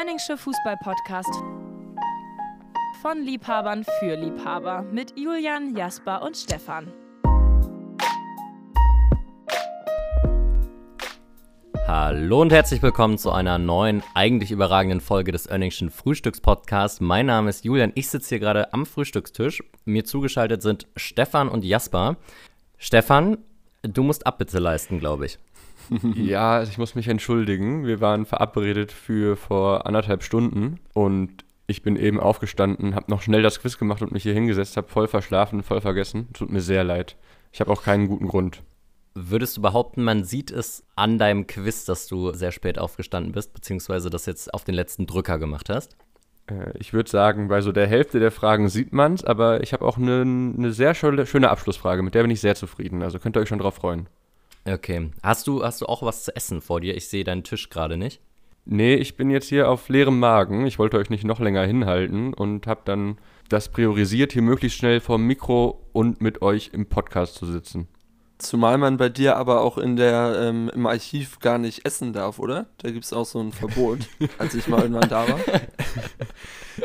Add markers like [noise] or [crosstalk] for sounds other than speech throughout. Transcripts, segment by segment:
Önningsche Fußball-Podcast von Liebhabern für Liebhaber mit Julian, Jasper und Stefan. Hallo und herzlich willkommen zu einer neuen, eigentlich überragenden Folge des Önningschen Frühstückspodcasts. Mein Name ist Julian, ich sitze hier gerade am Frühstückstisch. Mir zugeschaltet sind Stefan und Jasper. Stefan, du musst Abbitte leisten, glaube ich. Ja, ich muss mich entschuldigen. Wir waren verabredet für vor anderthalb Stunden und ich bin eben aufgestanden, habe noch schnell das Quiz gemacht und mich hier hingesetzt, habe voll verschlafen, voll vergessen. Tut mir sehr leid. Ich habe auch keinen guten Grund. Würdest du behaupten, man sieht es an deinem Quiz, dass du sehr spät aufgestanden bist, beziehungsweise das jetzt auf den letzten Drücker gemacht hast? Äh, ich würde sagen, bei so der Hälfte der Fragen sieht man es, aber ich habe auch eine ne sehr schöne Abschlussfrage, mit der bin ich sehr zufrieden. Also könnt ihr euch schon drauf freuen. Okay. Hast du, hast du auch was zu essen vor dir? Ich sehe deinen Tisch gerade nicht. Nee, ich bin jetzt hier auf leerem Magen. Ich wollte euch nicht noch länger hinhalten und habe dann das priorisiert, hier möglichst schnell vor dem Mikro und mit euch im Podcast zu sitzen. Zumal man bei dir aber auch in der, ähm, im Archiv gar nicht essen darf, oder? Da gibt es auch so ein Verbot, [laughs] als ich mal irgendwann da war.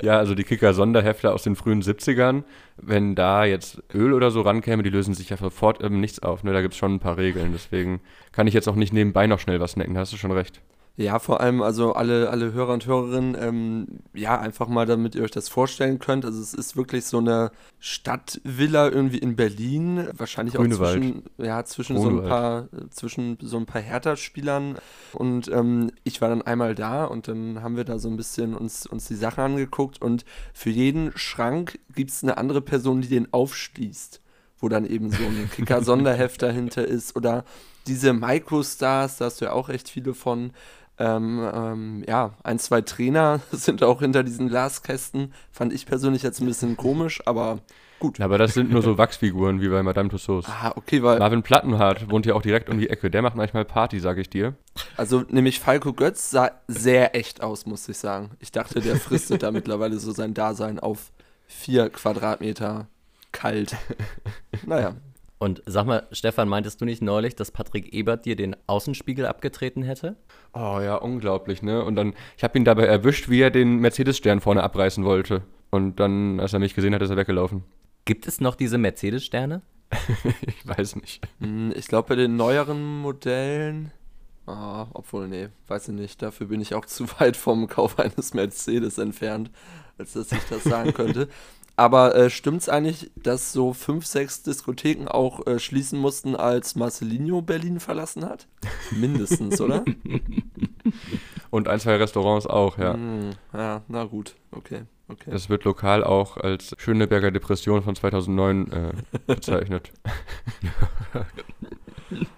Ja, also die Kicker-Sonderhefte aus den frühen 70ern, wenn da jetzt Öl oder so rankäme, die lösen sich ja sofort ähm, nichts auf. Ne? Da gibt es schon ein paar Regeln. Deswegen kann ich jetzt auch nicht nebenbei noch schnell was snacken. Da hast du schon recht. Ja, vor allem also alle, alle Hörer und Hörerinnen, ähm, ja, einfach mal, damit ihr euch das vorstellen könnt. Also es ist wirklich so eine Stadtvilla irgendwie in Berlin, wahrscheinlich auch zwischen, ja, zwischen so ein paar, zwischen so ein paar Hertha-Spielern. Und ähm, ich war dann einmal da und dann haben wir da so ein bisschen uns, uns die Sachen angeguckt. Und für jeden Schrank gibt es eine andere Person, die den aufschließt wo dann eben so ein Kicker-Sonderheft [laughs] dahinter ist. Oder diese Microstars, da hast du ja auch echt viele von, ähm, ähm, ja, ein, zwei Trainer [laughs] sind auch hinter diesen Glaskästen. Fand ich persönlich jetzt ein bisschen komisch, aber gut. Aber das sind nur so [laughs] Wachsfiguren wie bei Madame Tussauds. Ah, okay, weil. Marvin Plattenhardt wohnt ja auch direkt um die Ecke. Der macht manchmal Party, sag ich dir. Also, nämlich Falco Götz sah sehr echt aus, muss ich sagen. Ich dachte, der fristet da [laughs] mittlerweile so sein Dasein auf vier Quadratmeter kalt. naja. Und sag mal, Stefan, meintest du nicht neulich, dass Patrick Ebert dir den Außenspiegel abgetreten hätte? Oh ja, unglaublich, ne? Und dann, ich habe ihn dabei erwischt, wie er den Mercedes-Stern vorne abreißen wollte. Und dann, als er mich gesehen hat, ist er weggelaufen. Gibt es noch diese Mercedes-Sterne? [laughs] ich weiß nicht. Hm, ich glaube, bei den neueren Modellen. Oh, obwohl, nee, weiß ich nicht. Dafür bin ich auch [laughs] zu weit vom Kauf eines Mercedes entfernt, als dass ich das sagen könnte. Aber äh, es eigentlich, dass so fünf, sechs Diskotheken auch äh, schließen mussten, als Marcelinho Berlin verlassen hat? Mindestens, oder? [laughs] Und ein, zwei Restaurants auch, ja. Mm, ja, na gut, okay. Okay. Das wird lokal auch als Schöneberger Depression von 2009 äh, [laughs] bezeichnet. [laughs]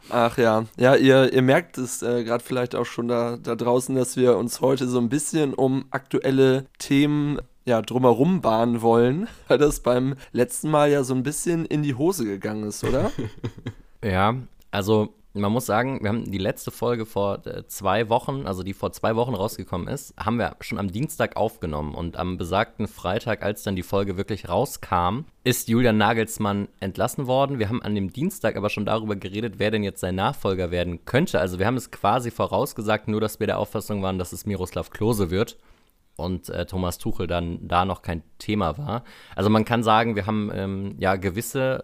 Ach ja, ja, ihr, ihr merkt es äh, gerade vielleicht auch schon da, da draußen, dass wir uns heute so ein bisschen um aktuelle Themen ja, drumherum bahnen wollen, [laughs] weil das beim letzten Mal ja so ein bisschen in die Hose gegangen ist, oder? [laughs] ja, also man muss sagen, wir haben die letzte Folge vor äh, zwei Wochen, also die vor zwei Wochen rausgekommen ist, haben wir schon am Dienstag aufgenommen. Und am besagten Freitag, als dann die Folge wirklich rauskam, ist Julian Nagelsmann entlassen worden. Wir haben an dem Dienstag aber schon darüber geredet, wer denn jetzt sein Nachfolger werden könnte. Also wir haben es quasi vorausgesagt, nur dass wir der Auffassung waren, dass es Miroslav Klose wird und äh, Thomas Tuchel dann da noch kein Thema war. Also man kann sagen, wir haben ähm, ja gewisse,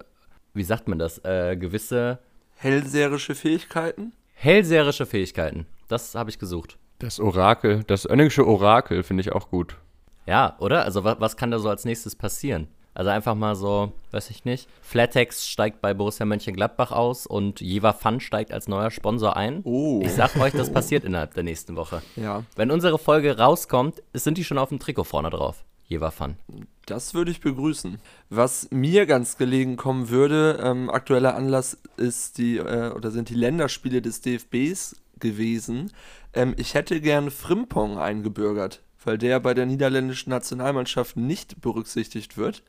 wie sagt man das, äh, gewisse hellseherische Fähigkeiten? Hellseherische Fähigkeiten, das habe ich gesucht. Das Orakel, das Önningsche Orakel finde ich auch gut. Ja, oder? Also was, was kann da so als nächstes passieren? Also einfach mal so, weiß ich nicht. Flatex steigt bei Borussia Mönchengladbach aus und Jeva Fun steigt als neuer Sponsor ein. Oh. Ich sag euch, das passiert innerhalb der nächsten Woche. Ja. Wenn unsere Folge rauskommt, sind die schon auf dem Trikot vorne drauf. Jeva Fun. Das würde ich begrüßen. Was mir ganz gelegen kommen würde, ähm, aktueller Anlass ist die, äh, oder sind die Länderspiele des DFBs gewesen. Ähm, ich hätte gern Frimpong eingebürgert, weil der bei der niederländischen Nationalmannschaft nicht berücksichtigt wird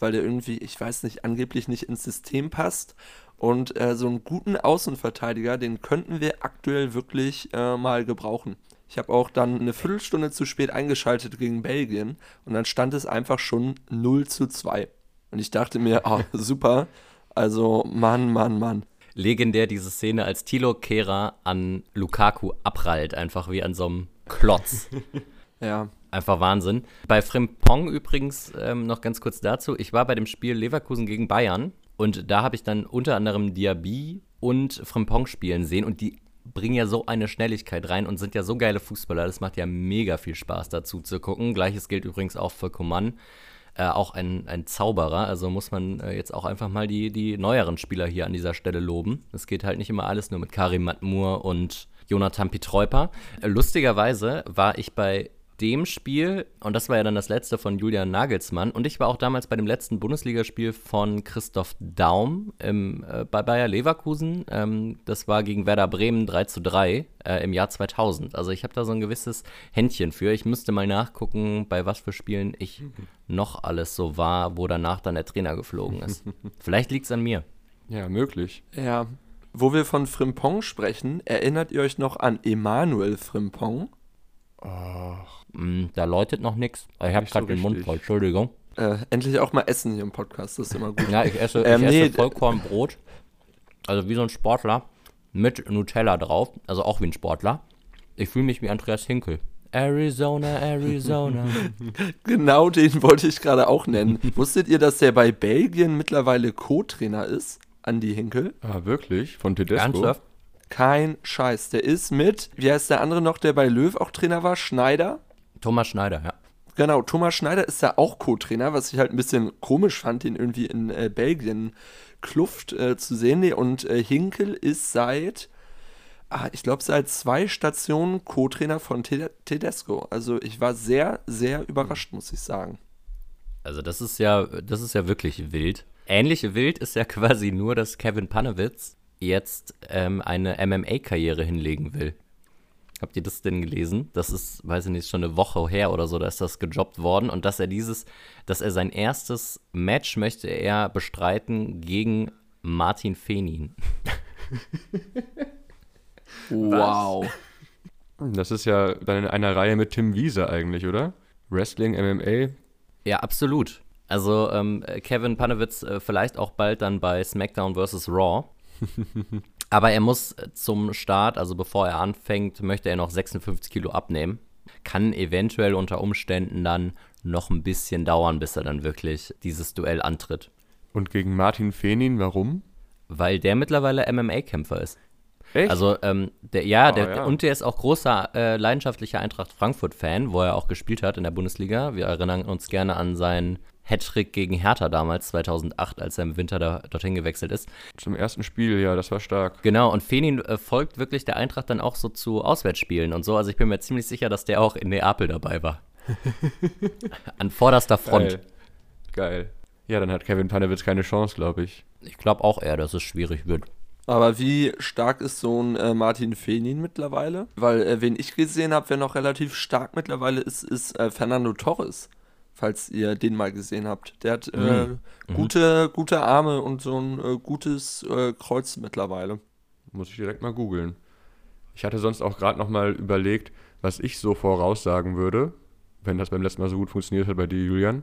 weil der irgendwie, ich weiß nicht, angeblich nicht ins System passt. Und äh, so einen guten Außenverteidiger, den könnten wir aktuell wirklich äh, mal gebrauchen. Ich habe auch dann eine Viertelstunde zu spät eingeschaltet gegen Belgien und dann stand es einfach schon 0 zu 2. Und ich dachte mir, oh, [laughs] super. Also, Mann, Mann, Mann. Legendär diese Szene, als Tilo Kehrer an Lukaku abprallt, einfach wie an so einem Klotz. [laughs] Ja. Einfach Wahnsinn. Bei Frimpong übrigens ähm, noch ganz kurz dazu. Ich war bei dem Spiel Leverkusen gegen Bayern und da habe ich dann unter anderem Diaby und Frimpong spielen sehen und die bringen ja so eine Schnelligkeit rein und sind ja so geile Fußballer. Das macht ja mega viel Spaß dazu zu gucken. Gleiches gilt übrigens auch für Coman. Äh, auch ein, ein Zauberer. Also muss man äh, jetzt auch einfach mal die, die neueren Spieler hier an dieser Stelle loben. Es geht halt nicht immer alles nur mit Karim Matmur und Jonathan Pietreuper. Äh, lustigerweise war ich bei dem Spiel, und das war ja dann das letzte von Julian Nagelsmann, und ich war auch damals bei dem letzten Bundesligaspiel von Christoph Daum im, äh, bei Bayer Leverkusen. Ähm, das war gegen Werder Bremen 3 zu 3 äh, im Jahr 2000. Also ich habe da so ein gewisses Händchen für. Ich müsste mal nachgucken, bei was für Spielen ich noch alles so war, wo danach dann der Trainer geflogen ist. [laughs] Vielleicht liegt es an mir. Ja, möglich. Ja. Wo wir von Frimpong sprechen, erinnert ihr euch noch an Emanuel Frimpong? Ach. Mm, da läutet noch nichts. Ich habe gerade so den Mund voll, Entschuldigung. Äh, endlich auch mal essen hier im Podcast, das ist immer gut. [laughs] Ja, ich esse, ähm, ich nee, esse Vollkornbrot, also wie so ein Sportler, mit Nutella drauf, also auch wie ein Sportler. Ich fühle mich wie Andreas Hinkel. Arizona, Arizona. [laughs] genau den wollte ich gerade auch nennen. [laughs] Wusstet ihr, dass der bei Belgien mittlerweile Co-Trainer ist? Andy Hinkel. Ah, wirklich? Von Tedesco? Ernsthaft? Kein Scheiß. Der ist mit, wie heißt der andere noch, der bei Löw auch Trainer war? Schneider? Thomas Schneider, ja. Genau, Thomas Schneider ist da auch Co-Trainer, was ich halt ein bisschen komisch fand, den irgendwie in äh, Belgien Kluft äh, zu sehen. Nee, und äh, Hinkel ist seit, ah, ich glaube, seit zwei Stationen Co-Trainer von Tedesco. Also ich war sehr, sehr überrascht, muss ich sagen. Also das ist ja, das ist ja wirklich wild. Ähnliche wild ist ja [laughs] quasi nur, dass Kevin Panewitz jetzt ähm, eine MMA-Karriere hinlegen will. Habt ihr das denn gelesen? Das ist, weiß ich nicht, schon eine Woche her oder so, da ist das gejobbt worden und dass er dieses, dass er sein erstes Match möchte er bestreiten gegen Martin Fenin. wow. Das ist ja dann in einer Reihe mit Tim Wiese eigentlich, oder? Wrestling, MMA. Ja, absolut. Also ähm, Kevin Panewitz äh, vielleicht auch bald dann bei SmackDown vs. Raw. Aber er muss zum Start, also bevor er anfängt, möchte er noch 56 Kilo abnehmen. Kann eventuell unter Umständen dann noch ein bisschen dauern, bis er dann wirklich dieses Duell antritt. Und gegen Martin Fenin, warum? Weil der mittlerweile MMA-Kämpfer ist. Echt? Also, ähm, der, ja, oh, der, ja, und der ist auch großer äh, leidenschaftlicher Eintracht Frankfurt-Fan, wo er auch gespielt hat in der Bundesliga. Wir erinnern uns gerne an seinen Hattrick gegen Hertha damals, 2008, als er im Winter da, dorthin gewechselt ist. Zum ersten Spiel, ja, das war stark. Genau, und Fenin äh, folgt wirklich der Eintracht dann auch so zu Auswärtsspielen und so. Also ich bin mir ziemlich sicher, dass der auch in Neapel dabei war. [laughs] An vorderster Front. Geil. Geil. Ja, dann hat Kevin Panewitz keine Chance, glaube ich. Ich glaube auch eher, dass es schwierig wird. Aber wie stark ist so ein äh, Martin Fenin mittlerweile? Weil, äh, wen ich gesehen habe, wer noch relativ stark mittlerweile ist, ist äh, Fernando Torres falls ihr den mal gesehen habt. Der hat äh, mhm. mhm. gute, gute Arme und so ein äh, gutes äh, Kreuz mittlerweile. Muss ich direkt mal googeln. Ich hatte sonst auch gerade noch mal überlegt, was ich so voraussagen würde, wenn das beim letzten Mal so gut funktioniert hat bei dir, Julian.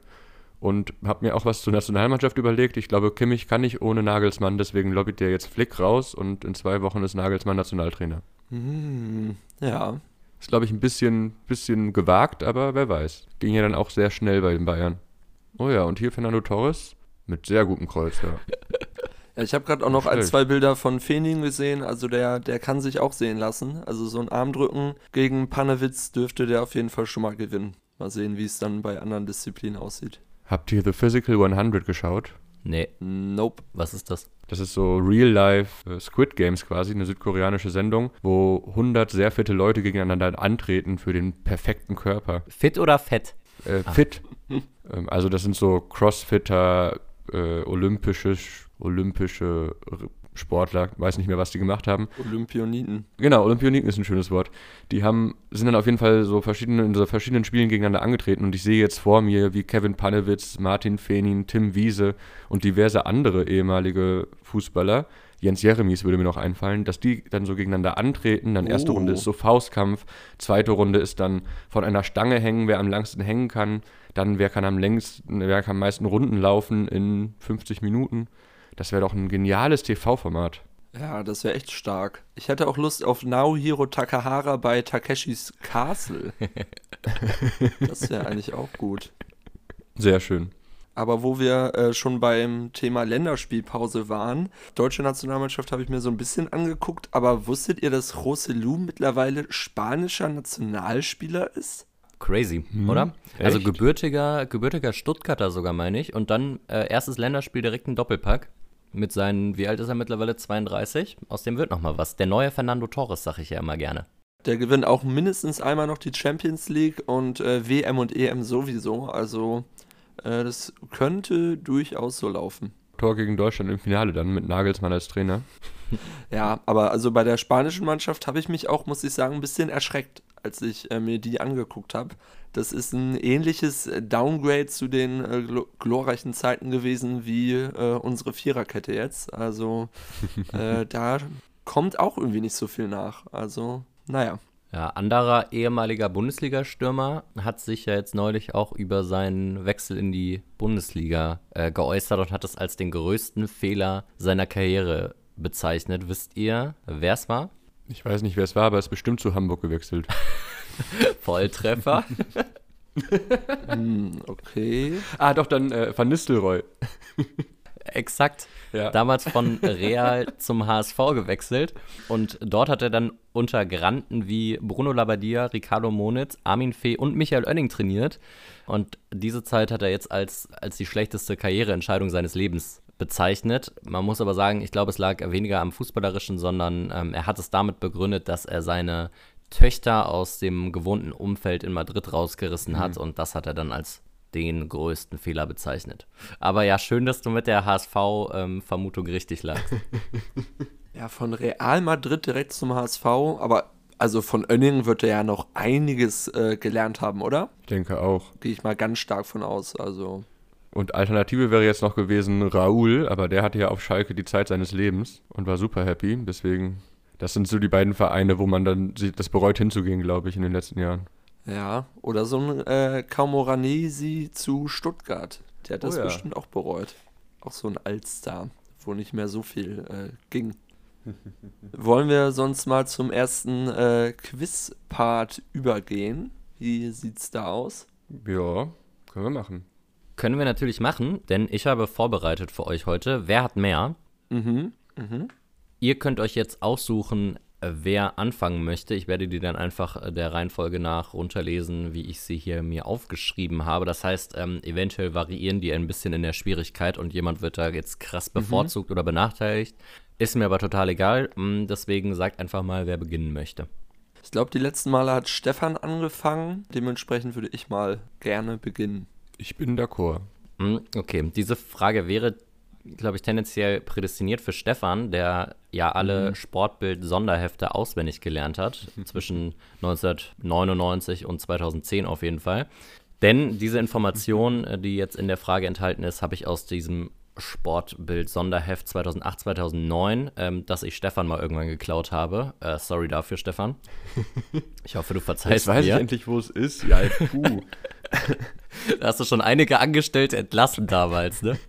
Und habe mir auch was zur Nationalmannschaft überlegt. Ich glaube, Kimmich kann nicht ohne Nagelsmann, deswegen lobbyt der jetzt Flick raus und in zwei Wochen ist Nagelsmann Nationaltrainer. Mhm. Ja, ist, glaube ich, ein bisschen, bisschen gewagt, aber wer weiß. Ging ja dann auch sehr schnell bei den Bayern. Oh ja, und hier Fernando Torres mit sehr gutem Kreuz, ja. [laughs] Ja, ich habe gerade auch noch ein, zwei Bilder von Fenin gesehen. Also der, der kann sich auch sehen lassen. Also so ein Armdrücken gegen Panewitz dürfte der auf jeden Fall schon mal gewinnen. Mal sehen, wie es dann bei anderen Disziplinen aussieht. Habt ihr The Physical 100 geschaut? Nee. Nope. Was ist das? Das ist so Real-Life äh, Squid Games quasi, eine südkoreanische Sendung, wo 100 sehr fitte Leute gegeneinander antreten für den perfekten Körper. Fit oder fett? Äh, ah. Fit. [laughs] ähm, also das sind so Crossfitter, äh, olympische, olympische Sportler, weiß nicht mehr, was die gemacht haben. Olympioniten. Genau, Olympioniten ist ein schönes Wort. Die haben, sind dann auf jeden Fall so verschiedene, in so verschiedenen Spielen gegeneinander angetreten und ich sehe jetzt vor mir, wie Kevin Panewitz, Martin Fenin, Tim Wiese und diverse andere ehemalige Fußballer, Jens Jeremies würde mir noch einfallen, dass die dann so gegeneinander antreten. Dann erste oh. Runde ist so Faustkampf, zweite Runde ist dann von einer Stange hängen, wer am langsten hängen kann. Dann wer kann am längsten, wer kann am meisten Runden laufen in 50 Minuten. Das wäre doch ein geniales TV-Format. Ja, das wäre echt stark. Ich hätte auch Lust auf Naohiro Takahara bei Takeshis Castle. [laughs] das wäre eigentlich auch gut. Sehr schön. Aber wo wir äh, schon beim Thema Länderspielpause waren, deutsche Nationalmannschaft habe ich mir so ein bisschen angeguckt, aber wusstet ihr, dass Lu mittlerweile spanischer Nationalspieler ist? Crazy, hm, oder? Echt? Also gebürtiger, gebürtiger Stuttgarter sogar, meine ich. Und dann äh, erstes Länderspiel direkt ein Doppelpack. Mit seinen, wie alt ist er mittlerweile? 32. Aus dem wird nochmal was. Der neue Fernando Torres, sag ich ja immer gerne. Der gewinnt auch mindestens einmal noch die Champions League und äh, WM und EM sowieso. Also äh, das könnte durchaus so laufen. Tor gegen Deutschland im Finale dann mit Nagelsmann als Trainer. [laughs] ja, aber also bei der spanischen Mannschaft habe ich mich auch, muss ich sagen, ein bisschen erschreckt, als ich äh, mir die angeguckt habe. Das ist ein ähnliches Downgrade zu den äh, glorreichen Zeiten gewesen wie äh, unsere Viererkette jetzt. Also [laughs] äh, da kommt auch irgendwie nicht so viel nach. Also, naja. Ja, anderer ehemaliger Bundesliga-Stürmer hat sich ja jetzt neulich auch über seinen Wechsel in die Bundesliga äh, geäußert und hat es als den größten Fehler seiner Karriere bezeichnet. Wisst ihr, wer es war? Ich weiß nicht, wer es war, aber er ist bestimmt zu Hamburg gewechselt. [laughs] [laughs] Volltreffer. [laughs] hm, okay. Ah, doch, dann äh, Van Nistelrooy. Exakt. Ja. Damals von Real zum HSV gewechselt. Und dort hat er dann unter Granten wie Bruno Labbadia, Ricardo Monitz, Armin Fee und Michael Oenning trainiert. Und diese Zeit hat er jetzt als, als die schlechteste Karriereentscheidung seines Lebens bezeichnet. Man muss aber sagen, ich glaube, es lag weniger am Fußballerischen, sondern ähm, er hat es damit begründet, dass er seine Töchter aus dem gewohnten Umfeld in Madrid rausgerissen mhm. hat und das hat er dann als den größten Fehler bezeichnet. Aber ja, schön, dass du mit der HSV-Vermutung ähm, richtig lagst. [laughs] ja, von Real Madrid direkt zum HSV, aber also von Önning wird er ja noch einiges äh, gelernt haben, oder? Ich denke auch. Gehe ich mal ganz stark von aus, also. Und Alternative wäre jetzt noch gewesen Raoul, aber der hatte ja auf Schalke die Zeit seines Lebens und war super happy. Deswegen, das sind so die beiden Vereine, wo man dann das bereut hinzugehen, glaube ich, in den letzten Jahren. Ja, oder so ein äh, Camoranesi zu Stuttgart. Der hat das oh ja. bestimmt auch bereut. Auch so ein Altstar, wo nicht mehr so viel äh, ging. [laughs] Wollen wir sonst mal zum ersten äh, Quiz-Part übergehen? Wie sieht's da aus? Ja, können wir machen. Können wir natürlich machen, denn ich habe vorbereitet für euch heute. Wer hat mehr? Mhm. Mhm. Ihr könnt euch jetzt aussuchen, wer anfangen möchte. Ich werde die dann einfach äh, der Reihenfolge nach runterlesen, wie ich sie hier mir aufgeschrieben habe. Das heißt, ähm, eventuell variieren die ein bisschen in der Schwierigkeit und jemand wird da jetzt krass mhm. bevorzugt mhm. oder benachteiligt. Ist mir aber total egal. Mm, deswegen sagt einfach mal, wer beginnen möchte. Ich glaube, die letzten Male hat Stefan angefangen. Dementsprechend würde ich mal gerne beginnen. Ich bin d'accord. Mm, okay, diese Frage wäre glaube ich, tendenziell prädestiniert für Stefan, der ja alle mhm. Sportbild-Sonderhefte auswendig gelernt hat, [laughs] zwischen 1999 und 2010 auf jeden Fall. Denn diese Information, [laughs] äh, die jetzt in der Frage enthalten ist, habe ich aus diesem Sportbild-Sonderheft 2008, 2009, ähm, das ich Stefan mal irgendwann geklaut habe. Äh, sorry dafür, Stefan. Ich hoffe, du verzeihst Jetzt weiß mir. ich endlich, wo es ist. Ja, puh. [laughs] da hast du schon einige Angestellte entlassen damals, ne?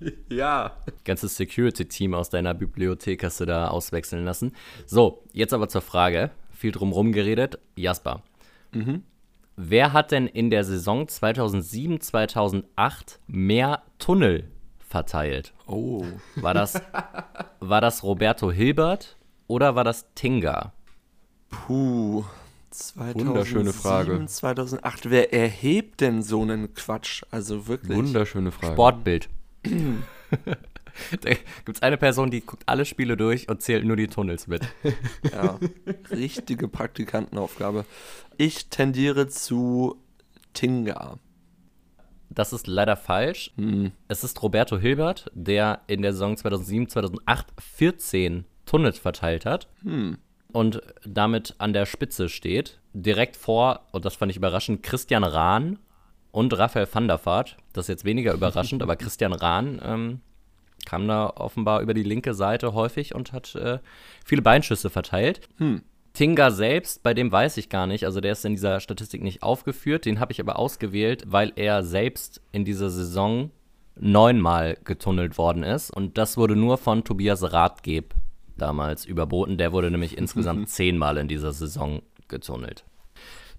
[laughs] ja. Ganzes Security-Team aus deiner Bibliothek hast du da auswechseln lassen. So, jetzt aber zur Frage. Viel drumherum geredet. Jasper. Mhm. Wer hat denn in der Saison 2007, 2008 mehr Tunnel verteilt? Oh. War das, war das Roberto Hilbert oder war das Tinga? Puh. 2007, Wunderschöne Frage. 2008. Wer erhebt denn so einen Quatsch? Also wirklich. Wunderschöne Frage. Sportbild. Da gibt es eine Person, die guckt alle Spiele durch und zählt nur die Tunnels mit. Ja, richtige Praktikantenaufgabe. Ich tendiere zu Tinga. Das ist leider falsch. Hm. Es ist Roberto Hilbert, der in der Saison 2007, 2008 14 Tunnels verteilt hat. Hm. Und damit an der Spitze steht. Direkt vor, und das fand ich überraschend, Christian Rahn und Raphael van der Vaart. Das ist jetzt weniger überraschend, [laughs] aber Christian Rahn ähm, kam da offenbar über die linke Seite häufig und hat äh, viele Beinschüsse verteilt. Hm. Tinga selbst, bei dem weiß ich gar nicht, also der ist in dieser Statistik nicht aufgeführt, den habe ich aber ausgewählt, weil er selbst in dieser Saison neunmal getunnelt worden ist und das wurde nur von Tobias Rathgeb damals überboten. Der wurde nämlich [laughs] insgesamt zehnmal in dieser Saison getunnelt.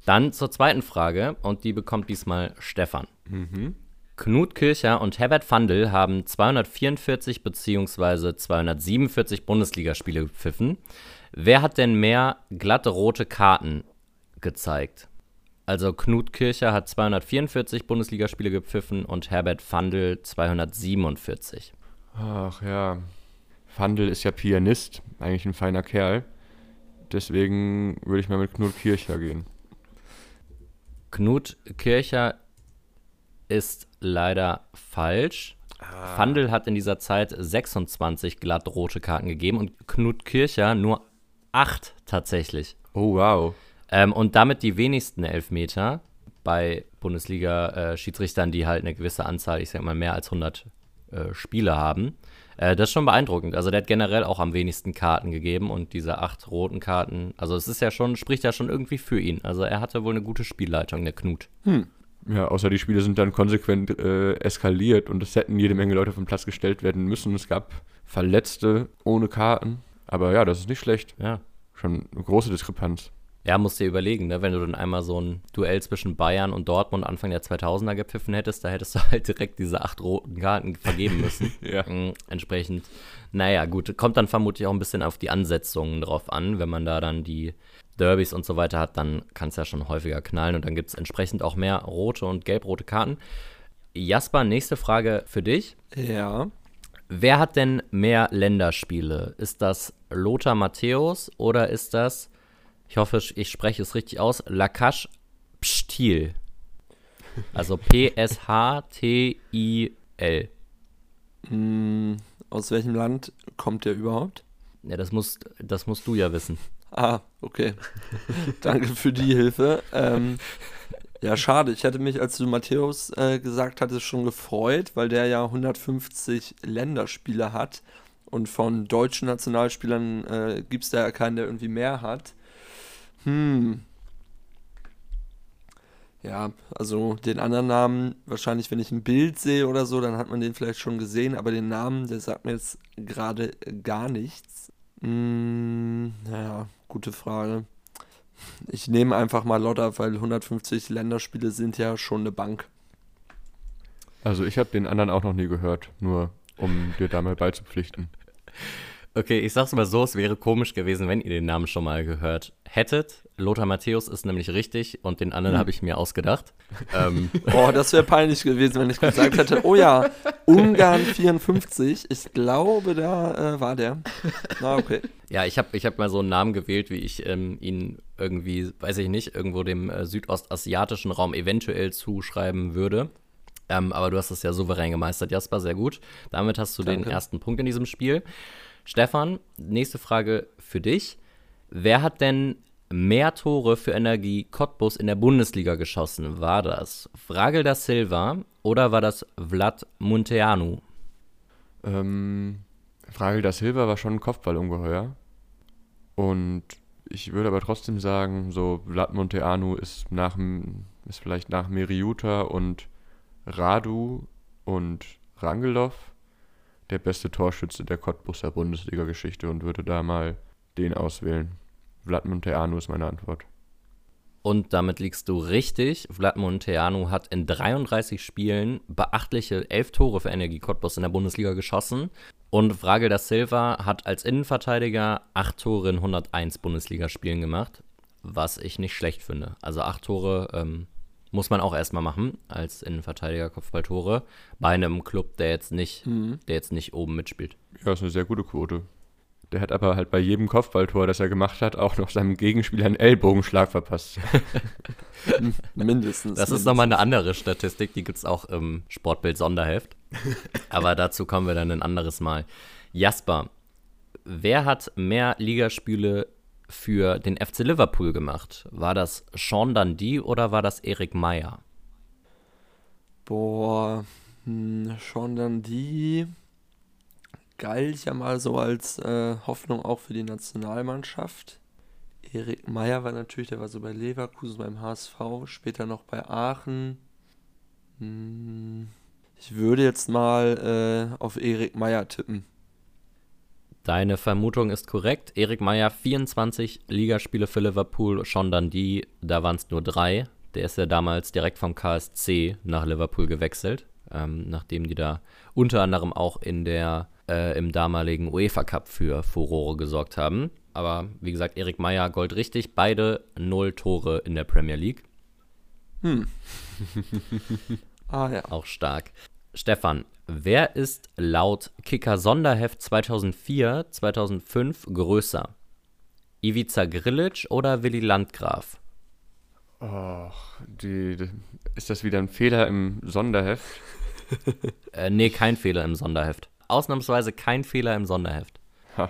Dann zur zweiten Frage und die bekommt diesmal Stefan. Mhm. Knut Kircher und Herbert Fandl haben 244 bzw. 247 Bundesligaspiele gepfiffen. Wer hat denn mehr glatte rote Karten gezeigt? Also Knut Kircher hat 244 Bundesligaspiele gepfiffen und Herbert Fandl 247. Ach ja, Fandl ist ja Pianist, eigentlich ein feiner Kerl. Deswegen würde ich mal mit Knut Kircher gehen. Knut Kircher ist leider falsch. Ah. Fandl hat in dieser Zeit 26 glatt rote Karten gegeben und Knut Kircher nur 8 tatsächlich. Oh, wow. Ähm, und damit die wenigsten Elfmeter bei Bundesliga-Schiedsrichtern, die halt eine gewisse Anzahl, ich sag mal mehr als 100 äh, Spiele haben. Äh, das ist schon beeindruckend. Also der hat generell auch am wenigsten Karten gegeben und diese acht roten Karten, also es ist ja schon, spricht ja schon irgendwie für ihn. Also er hatte wohl eine gute Spielleitung, der Knut. Hm. Ja, außer die Spiele sind dann konsequent äh, eskaliert und es hätten jede Menge Leute vom Platz gestellt werden müssen. Es gab Verletzte ohne Karten. Aber ja, das ist nicht schlecht. Ja. Schon eine große Diskrepanz. Ja, musst dir überlegen, ne? wenn du dann einmal so ein Duell zwischen Bayern und Dortmund Anfang der 2000er gepfiffen hättest, da hättest du [laughs] halt direkt diese acht roten Karten vergeben müssen. [laughs] ja. Mhm, entsprechend, naja, gut, kommt dann vermutlich auch ein bisschen auf die Ansetzungen drauf an. Wenn man da dann die Derbys und so weiter hat, dann kann es ja schon häufiger knallen und dann gibt es entsprechend auch mehr rote und gelb-rote Karten. Jasper, nächste Frage für dich. Ja. Wer hat denn mehr Länderspiele? Ist das Lothar Matthäus oder ist das ich hoffe, ich spreche es richtig aus, Lakash Pstil. Also P-S-H-T-I-L. Mm, aus welchem Land kommt der überhaupt? Ja, das musst, das musst du ja wissen. Ah, okay. [laughs] Danke für die Hilfe. Ähm, ja, schade. Ich hätte mich, als du Matthäus äh, gesagt hattest, schon gefreut, weil der ja 150 Länderspiele hat. Und von deutschen Nationalspielern äh, gibt es da ja keinen, der irgendwie mehr hat. Hm. Ja, also den anderen Namen, wahrscheinlich, wenn ich ein Bild sehe oder so, dann hat man den vielleicht schon gesehen, aber den Namen, der sagt mir jetzt gerade gar nichts. Hm, naja, gute Frage. Ich nehme einfach mal Lodder, weil 150 Länderspiele sind ja schon eine Bank. Also ich habe den anderen auch noch nie gehört, nur um dir da mal beizupflichten. Okay, ich sag's mal so, es wäre komisch gewesen, wenn ihr den Namen schon mal gehört hättet. Lothar Matthäus ist nämlich richtig und den anderen hm. habe ich mir ausgedacht. Ähm. [laughs] Oh, das wäre peinlich gewesen, wenn ich [laughs] gesagt hätte, oh ja, Ungarn 54, ich glaube, da äh, war der. Na, okay. Ja, ich habe ich hab mal so einen Namen gewählt, wie ich ähm, ihn irgendwie, weiß ich nicht, irgendwo dem äh, südostasiatischen Raum eventuell zuschreiben würde. Ähm, aber du hast es ja souverän gemeistert, Jasper, sehr gut. Damit hast du Danke. den ersten Punkt in diesem Spiel. Stefan, nächste Frage für dich. Wer hat denn mehr Tore für Energie Cottbus in der Bundesliga geschossen? War das Fragel da Silva oder war das Vlad Munteanu? Ähm, Fragel da Silva war schon ein Kopfballungeheuer. Und ich würde aber trotzdem sagen, so Vlad Munteanu ist, nach, ist vielleicht nach Meriuta und Radu und Rangelov der beste Torschütze der Cottbuser Bundesliga-Geschichte und würde da mal den auswählen. Vlad Monteanu ist meine Antwort. Und damit liegst du richtig. Vlad Monteanu hat in 33 Spielen beachtliche 11 Tore für Energie Cottbus in der Bundesliga geschossen. Und Frage da Silva hat als Innenverteidiger 8 Tore in 101 Bundesligaspielen gemacht, was ich nicht schlecht finde. Also 8 Tore ähm, muss man auch erstmal machen als Innenverteidiger Kopfballtore bei einem Club, der jetzt nicht, mhm. der jetzt nicht oben mitspielt. Ja, ist eine sehr gute Quote. Der hat aber halt bei jedem Kopfballtor, das er gemacht hat, auch noch seinem Gegenspieler einen Ellbogenschlag verpasst. [laughs] mindestens. Das ist nochmal eine andere Statistik, die gibt es auch im Sportbild Sonderheft. [laughs] aber dazu kommen wir dann ein anderes Mal. Jasper, wer hat mehr Ligaspiele für den FC Liverpool gemacht? War das Sean Dundee oder war das Erik Meyer? Boah, hm, Sean Dundee galt ja mal so als äh, Hoffnung auch für die Nationalmannschaft. Erik Meyer war natürlich, der war so bei Leverkusen, beim HSV, später noch bei Aachen. Hm, ich würde jetzt mal äh, auf Erik Meyer tippen. Deine Vermutung ist korrekt. Erik Meyer, 24 Ligaspiele für Liverpool, schon dann die, da waren es nur drei. Der ist ja damals direkt vom KSC nach Liverpool gewechselt, ähm, nachdem die da unter anderem auch in der, äh, im damaligen UEFA Cup für Furore gesorgt haben. Aber wie gesagt, Erik Meyer Gold richtig, beide null Tore in der Premier League. Hm. [laughs] ah ja. Auch stark. Stefan, wer ist laut Kicker Sonderheft 2004, 2005 größer? Ivica Grilic oder Willi Landgraf? Oh, die, die, ist das wieder ein Fehler im Sonderheft? [laughs] äh, nee, kein Fehler im Sonderheft. Ausnahmsweise kein Fehler im Sonderheft. Ha.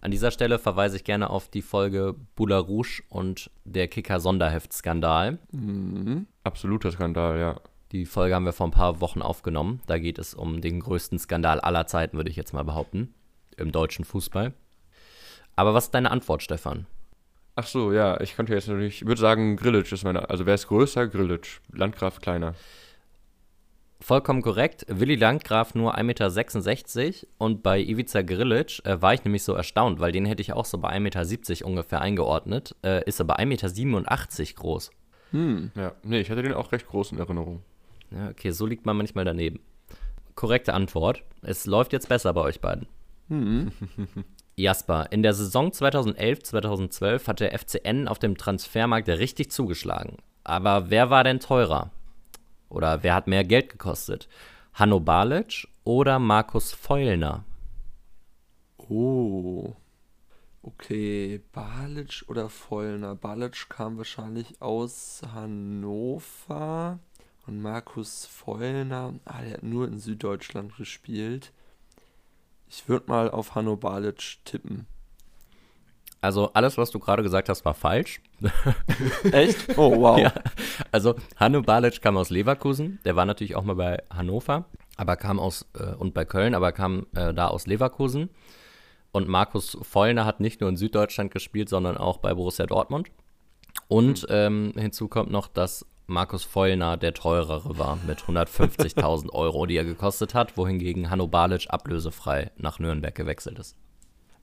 An dieser Stelle verweise ich gerne auf die Folge Boula Rouge und der Kicker Sonderheft-Skandal. Mhm. Absoluter Skandal, ja. Die Folge haben wir vor ein paar Wochen aufgenommen. Da geht es um den größten Skandal aller Zeiten, würde ich jetzt mal behaupten, im deutschen Fußball. Aber was ist deine Antwort, Stefan? Ach so, ja, ich könnte jetzt natürlich, ich würde sagen, Grillitsch ist meine, also wer ist größer? Grillitsch. Landgraf kleiner. Vollkommen korrekt. Willi Landgraf nur 1,66 Meter und bei Ivica Grilic äh, war ich nämlich so erstaunt, weil den hätte ich auch so bei 1,70 Meter ungefähr eingeordnet. Äh, ist aber 1,87 Meter groß. Hm. Ja, nee, ich hatte den auch recht groß in Erinnerung. Ja, okay, so liegt man manchmal daneben. Korrekte Antwort. Es läuft jetzt besser bei euch beiden. Hm. [laughs] Jasper, in der Saison 2011-2012 hat der FCN auf dem Transfermarkt richtig zugeschlagen. Aber wer war denn teurer? Oder wer hat mehr Geld gekostet? Hanno Balic oder Markus Feulner? Oh. Okay, Balic oder Feulner? Balic kam wahrscheinlich aus Hannover. Und Markus Feulner, ah, der hat nur in Süddeutschland gespielt. Ich würde mal auf Hanno Balic tippen. Also alles, was du gerade gesagt hast, war falsch. [laughs] Echt? Oh, wow. [laughs] ja. Also Hanno Balic kam aus Leverkusen. Der war natürlich auch mal bei Hannover, aber kam aus, äh, und bei Köln, aber kam äh, da aus Leverkusen. Und Markus Vollner hat nicht nur in Süddeutschland gespielt, sondern auch bei Borussia Dortmund. Und ähm, hinzu kommt noch, dass Markus Vollner der teurere war mit 150.000 [laughs] Euro, die er gekostet hat, wohingegen Hanno Balic ablösefrei nach Nürnberg gewechselt ist.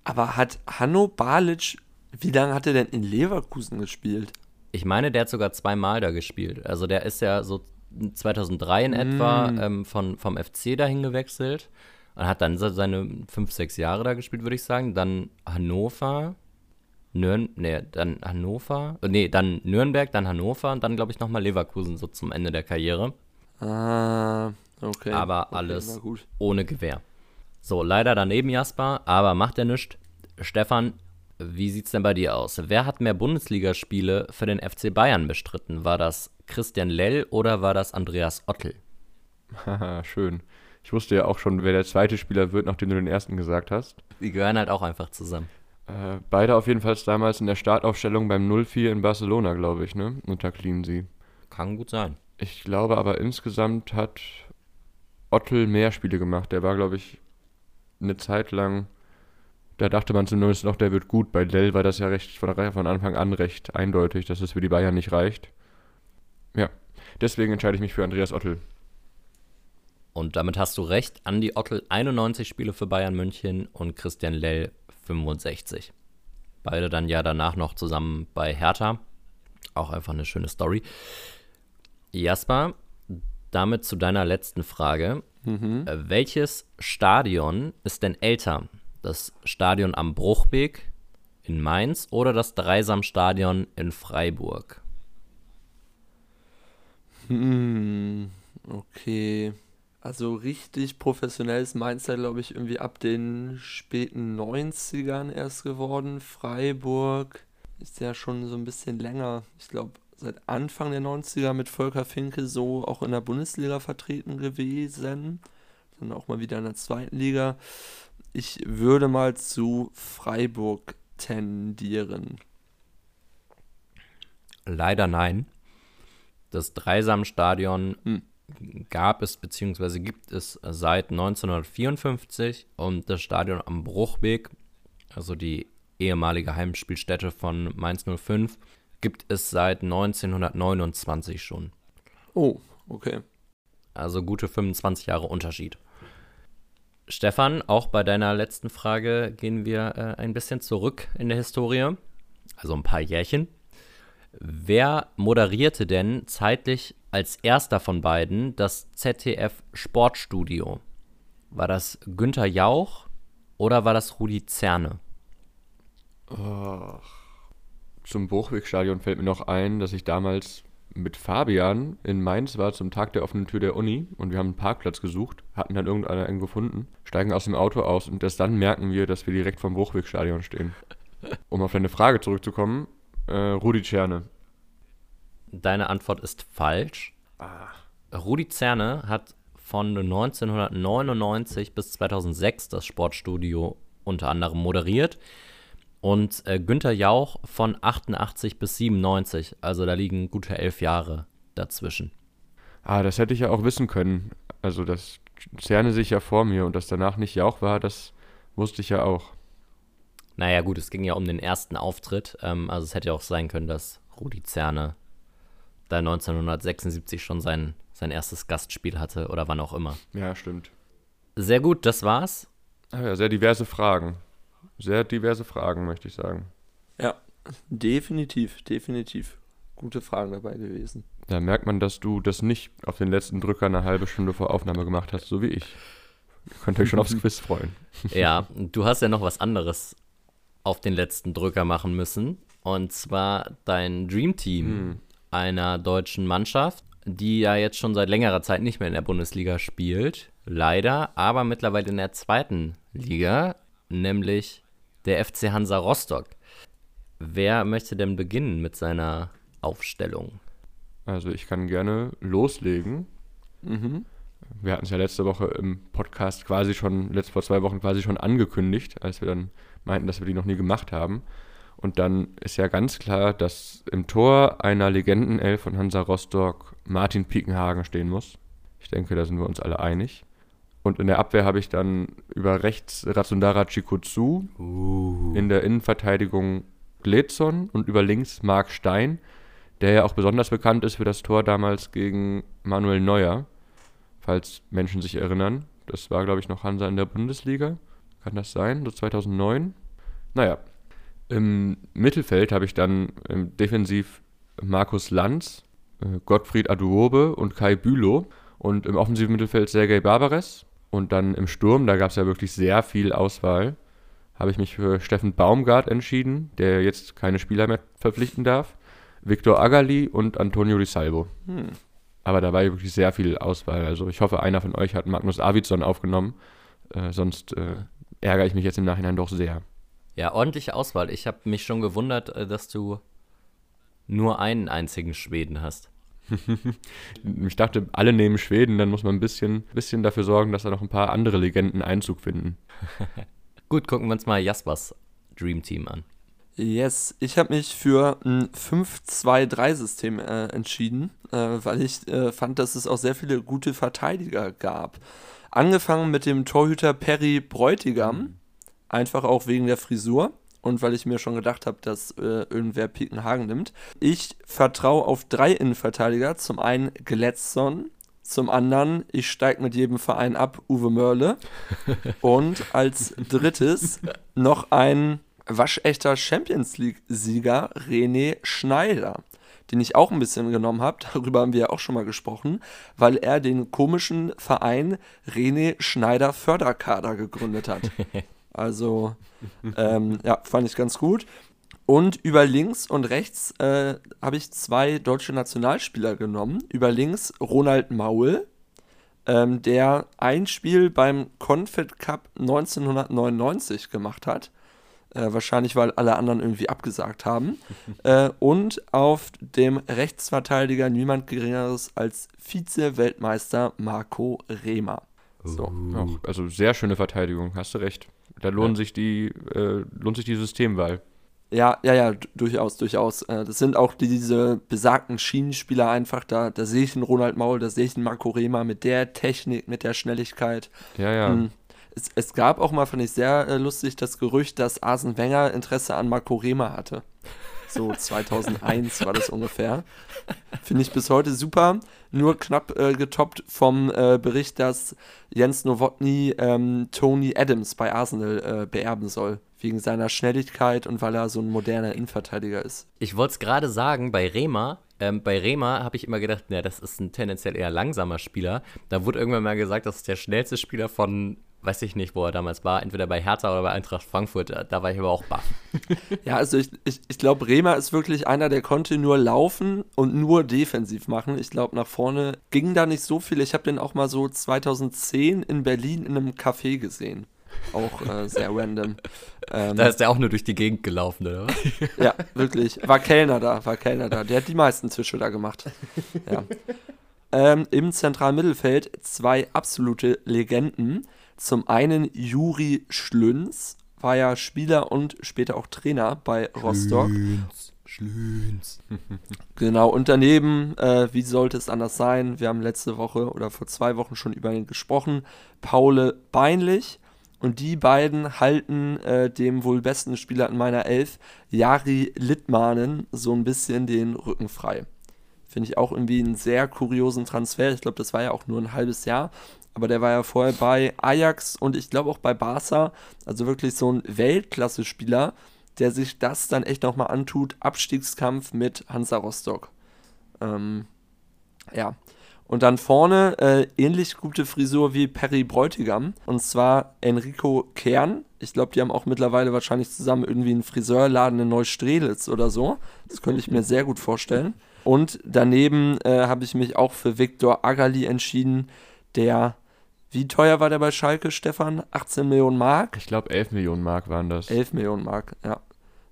Aber hat Hanno Balic, wie lange hat er denn in Leverkusen gespielt? Ich meine, der hat sogar zweimal da gespielt. Also der ist ja so 2003 in etwa mm. ähm, von, vom FC dahin gewechselt und hat dann seine fünf, sechs Jahre da gespielt, würde ich sagen. Dann Hannover, Nürn nee, dann Hannover, nee, dann Nürnberg, dann Hannover und dann, glaube ich, nochmal Leverkusen so zum Ende der Karriere. Ah, okay. Aber okay, alles ohne Gewehr. So, leider daneben Jasper, aber macht er nichts. Stefan, wie sieht's denn bei dir aus? Wer hat mehr Bundesligaspiele für den FC Bayern bestritten? War das Christian Lell oder war das Andreas Ottel? Haha, schön. Ich wusste ja auch schon, wer der zweite Spieler wird, nachdem du den ersten gesagt hast. Die gehören halt auch einfach zusammen. Äh, beide auf jeden Fall damals in der Startaufstellung beim 0-4 in Barcelona, glaube ich, ne? Unter Cleansea. Kann gut sein. Ich glaube aber insgesamt hat Ottel mehr Spiele gemacht. Der war, glaube ich, eine Zeit lang, da dachte man zumindest noch, der wird gut. Bei Dell war das ja recht von, von Anfang an recht eindeutig, dass es für die Bayern nicht reicht. Ja, deswegen entscheide ich mich für Andreas Ottel. Und damit hast du recht. Andi Ottel 91 Spiele für Bayern München und Christian Lell 65. Beide dann ja danach noch zusammen bei Hertha. Auch einfach eine schöne Story. Jasper, damit zu deiner letzten Frage. Mhm. Äh, welches Stadion ist denn älter? Das Stadion am Bruchbeek in Mainz oder das Dreisamstadion in Freiburg? Hm, okay. Also richtig professionell ist Mainz ja, glaube ich, irgendwie ab den späten 90ern erst geworden. Freiburg ist ja schon so ein bisschen länger. Ich glaube, seit Anfang der 90er mit Volker Finke so auch in der Bundesliga vertreten gewesen. Dann auch mal wieder in der zweiten Liga. Ich würde mal zu Freiburg tendieren. Leider nein. Das Dreisamstadion hm gab es bzw. gibt es seit 1954 und das Stadion am Bruchweg, also die ehemalige Heimspielstätte von Mainz 05, gibt es seit 1929 schon. Oh, okay. Also gute 25 Jahre Unterschied. Stefan, auch bei deiner letzten Frage gehen wir äh, ein bisschen zurück in der Historie, also ein paar Jährchen. Wer moderierte denn zeitlich als erster von beiden das ZDF Sportstudio? War das Günther Jauch oder war das Rudi Zerne? Oh. Zum Bruchwegstadion fällt mir noch ein, dass ich damals mit Fabian in Mainz war zum Tag der offenen Tür der Uni und wir haben einen Parkplatz gesucht, hatten dann irgendeinen gefunden, steigen aus dem Auto aus und erst dann merken wir, dass wir direkt vom Bruchwegstadion stehen. Um auf deine Frage zurückzukommen, äh, Rudi Zerne. Deine Antwort ist falsch. Ah. Rudi Zerne hat von 1999 bis 2006 das Sportstudio unter anderem moderiert und äh, Günther Jauch von 88 bis 97. Also da liegen gute elf Jahre dazwischen. Ah, das hätte ich ja auch wissen können. Also das zerne sich ja vor mir und dass danach nicht Jauch war, das wusste ich ja auch. Naja, gut, es ging ja um den ersten Auftritt. Ähm, also es hätte ja auch sein können, dass Rudi Zerne da 1976 schon sein, sein erstes Gastspiel hatte oder wann auch immer. Ja, stimmt. Sehr gut, das war's. Ah ja, sehr diverse Fragen. Sehr diverse Fragen, möchte ich sagen. Ja, definitiv, definitiv. Gute Fragen dabei gewesen. Da merkt man, dass du das nicht auf den letzten Drücker eine halbe Stunde vor Aufnahme gemacht hast, so wie ich. Ihr könnt euch schon aufs [laughs] Quiz freuen. Ja, du hast ja noch was anderes auf den letzten Drücker machen müssen. Und zwar dein Dream Team hm. Einer deutschen Mannschaft, die ja jetzt schon seit längerer Zeit nicht mehr in der Bundesliga spielt. Leider, aber mittlerweile in der zweiten Liga, nämlich der FC Hansa Rostock. Wer möchte denn beginnen mit seiner Aufstellung? Also ich kann gerne loslegen. Mhm. Wir hatten es ja letzte Woche im Podcast quasi schon, letzt vor zwei Wochen quasi schon angekündigt, als wir dann meinten, dass wir die noch nie gemacht haben. Und dann ist ja ganz klar, dass im Tor einer Legendenelf von Hansa Rostock Martin Piekenhagen stehen muss. Ich denke, da sind wir uns alle einig. Und in der Abwehr habe ich dann über rechts Ratsundara Chikutsu, uh. in der Innenverteidigung Gletzon und über links Marc Stein, der ja auch besonders bekannt ist für das Tor damals gegen Manuel Neuer, falls Menschen sich erinnern. Das war, glaube ich, noch Hansa in der Bundesliga. Kann das sein? So 2009? Naja. Im Mittelfeld habe ich dann ähm, defensiv Markus Lanz, äh, Gottfried Aduobe und Kai Bülow. Und im offensiven Mittelfeld Sergei Barbares. Und dann im Sturm, da gab es ja wirklich sehr viel Auswahl, habe ich mich für Steffen Baumgart entschieden, der jetzt keine Spieler mehr verpflichten darf. Victor Agali und Antonio Di Salvo. Hm. Aber da war wirklich sehr viel Auswahl. Also ich hoffe, einer von euch hat Magnus Arvidsson aufgenommen. Äh, sonst äh, ärgere ich mich jetzt im Nachhinein doch sehr. Ja, ordentliche Auswahl. Ich habe mich schon gewundert, äh, dass du nur einen einzigen Schweden hast. [laughs] ich dachte, alle nehmen Schweden, dann muss man ein bisschen, bisschen dafür sorgen, dass da noch ein paar andere Legenden Einzug finden. [laughs] Gut, gucken wir uns mal Jaspers Dream Team an. Yes, ich habe mich für ein 5-2-3-System äh, entschieden, äh, weil ich äh, fand, dass es auch sehr viele gute Verteidiger gab. Angefangen mit dem Torhüter Perry Bräutigam, mhm. Einfach auch wegen der Frisur und weil ich mir schon gedacht habe, dass äh, irgendwer Piekenhagen nimmt. Ich vertraue auf drei Innenverteidiger. Zum einen Gletson, zum anderen, ich steige mit jedem Verein ab, Uwe Mörle. [laughs] Und als drittes noch ein waschechter Champions League-Sieger, René Schneider, den ich auch ein bisschen genommen habe. Darüber haben wir ja auch schon mal gesprochen, weil er den komischen Verein René Schneider Förderkader gegründet hat. [laughs] Also, ähm, ja, fand ich ganz gut. Und über links und rechts äh, habe ich zwei deutsche Nationalspieler genommen. Über links Ronald Maul, ähm, der ein Spiel beim Confed Cup 1999 gemacht hat. Äh, wahrscheinlich, weil alle anderen irgendwie abgesagt haben. [laughs] äh, und auf dem Rechtsverteidiger niemand Geringeres als Vize-Weltmeister Marco Rehmer. So. Auch, also sehr schöne Verteidigung, hast du recht. Da lohnt, ja. sich, die, äh, lohnt sich die Systemwahl. Ja, ja, ja, durchaus, durchaus. Äh, das sind auch diese besagten Schienenspieler einfach. Da, da sehe ich einen Ronald Maul, da sehe ich einen Marco Rema mit der Technik, mit der Schnelligkeit. Ja, ja. Hm. Es, es gab auch mal, fand ich sehr äh, lustig, das Gerücht, dass Arsene Wenger Interesse an Marco Rema hatte. So 2001 war das ungefähr. Finde ich bis heute super. Nur knapp äh, getoppt vom äh, Bericht, dass Jens Nowotny ähm, Tony Adams bei Arsenal äh, beerben soll. Wegen seiner Schnelligkeit und weil er so ein moderner Innenverteidiger ist. Ich wollte es gerade sagen, bei Rema ähm, bei Rema habe ich immer gedacht, na, das ist ein tendenziell eher langsamer Spieler. Da wurde irgendwann mal gesagt, das ist der schnellste Spieler von weiß ich nicht, wo er damals war, entweder bei Hertha oder bei Eintracht Frankfurt, da war ich aber auch baff. [laughs] ja, also ich, ich, ich glaube, Bremer ist wirklich einer, der konnte nur laufen und nur defensiv machen. Ich glaube, nach vorne ging da nicht so viel. Ich habe den auch mal so 2010 in Berlin in einem Café gesehen. Auch äh, sehr random. Ähm, [laughs] da ist der auch nur durch die Gegend gelaufen, oder? [laughs] ja, wirklich. War Kellner da, war Kellner da. Der hat die meisten Tische da gemacht. Ja. Ähm, Im zentralen Mittelfeld zwei absolute Legenden. Zum einen Juri Schlünz, war ja Spieler und später auch Trainer bei Rostock. Schlünz. Schlünz. [laughs] genau, und daneben, äh, wie sollte es anders sein? Wir haben letzte Woche oder vor zwei Wochen schon über ihn gesprochen. Paule Beinlich. Und die beiden halten äh, dem wohl besten Spieler in meiner Elf, Jari Littmanen, so ein bisschen den Rücken frei. Finde ich auch irgendwie einen sehr kuriosen Transfer. Ich glaube, das war ja auch nur ein halbes Jahr aber der war ja vorher bei Ajax und ich glaube auch bei Barca. Also wirklich so ein Weltklasse-Spieler, der sich das dann echt nochmal antut. Abstiegskampf mit Hansa Rostock. Ähm, ja. Und dann vorne äh, ähnlich gute Frisur wie Perry Bräutigam. Und zwar Enrico Kern. Ich glaube, die haben auch mittlerweile wahrscheinlich zusammen irgendwie einen Friseurladen in Neustrelitz oder so. Das könnte ich mir sehr gut vorstellen. Und daneben äh, habe ich mich auch für Viktor Agali entschieden, der, wie teuer war der bei Schalke, Stefan? 18 Millionen Mark? Ich glaube, 11 Millionen Mark waren das. 11 Millionen Mark, ja.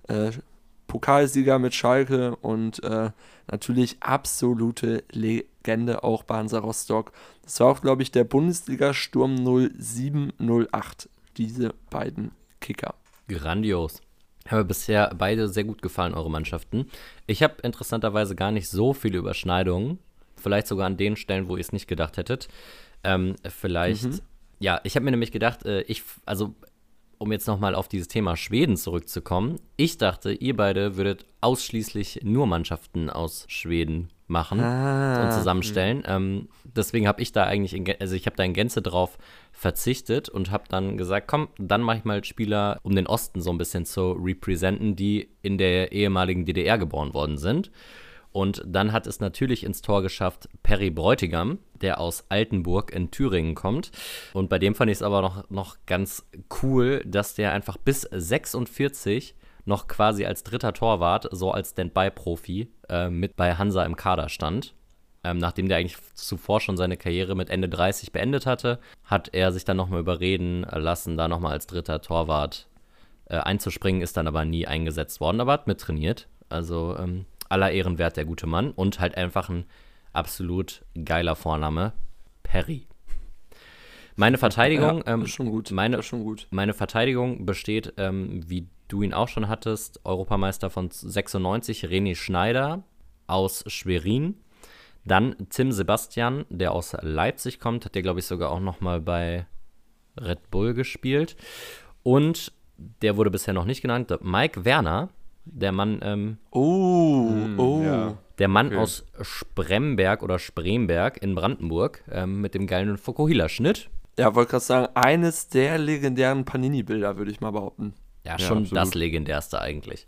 Äh, Pokalsieger mit Schalke und äh, natürlich absolute Legende auch bei Hansa Rostock. Das war auch, glaube ich, der Bundesliga-Sturm 0708, diese beiden Kicker. Grandios. Haben mir bisher beide sehr gut gefallen, eure Mannschaften. Ich habe interessanterweise gar nicht so viele Überschneidungen. Vielleicht sogar an den Stellen, wo ihr es nicht gedacht hättet. Ähm, vielleicht, mhm. ja, ich habe mir nämlich gedacht, äh, ich, also um jetzt nochmal auf dieses Thema Schweden zurückzukommen, ich dachte, ihr beide würdet ausschließlich nur Mannschaften aus Schweden machen ah, und zusammenstellen. Ähm, deswegen habe ich da eigentlich, in, also ich habe da in Gänze drauf verzichtet und habe dann gesagt, komm, dann mache ich mal Spieler, um den Osten so ein bisschen zu representen, die in der ehemaligen DDR geboren worden sind. Und dann hat es natürlich ins Tor geschafft Perry Bräutigam, der aus Altenburg in Thüringen kommt. Und bei dem fand ich es aber noch, noch ganz cool, dass der einfach bis 46 noch quasi als dritter Torwart, so als Standby-Profi, äh, mit bei Hansa im Kader stand. Ähm, nachdem der eigentlich zuvor schon seine Karriere mit Ende 30 beendet hatte, hat er sich dann nochmal überreden lassen, da nochmal als dritter Torwart äh, einzuspringen, ist dann aber nie eingesetzt worden, aber hat mittrainiert. Also ähm, aller Ehren wert, der gute Mann. Und halt einfach ein absolut geiler Vorname, Perry. Meine Verteidigung, ja, ähm, schon gut. Meine, schon gut. meine Verteidigung besteht, ähm, wie du ihn auch schon hattest, Europameister von 96, René Schneider aus Schwerin. Dann Tim Sebastian, der aus Leipzig kommt, hat der, glaube ich, sogar auch noch mal bei Red Bull gespielt. Und der wurde bisher noch nicht genannt, Mike Werner, der Mann. Ähm, oh, hm, oh. Ja. Der Mann okay. aus Spremberg oder Spremberg in Brandenburg ähm, mit dem geilen Fokuhila-Schnitt. Ja, wollte gerade sagen, eines der legendären Panini-Bilder, würde ich mal behaupten. Ja, ja schon absolut. das legendärste eigentlich.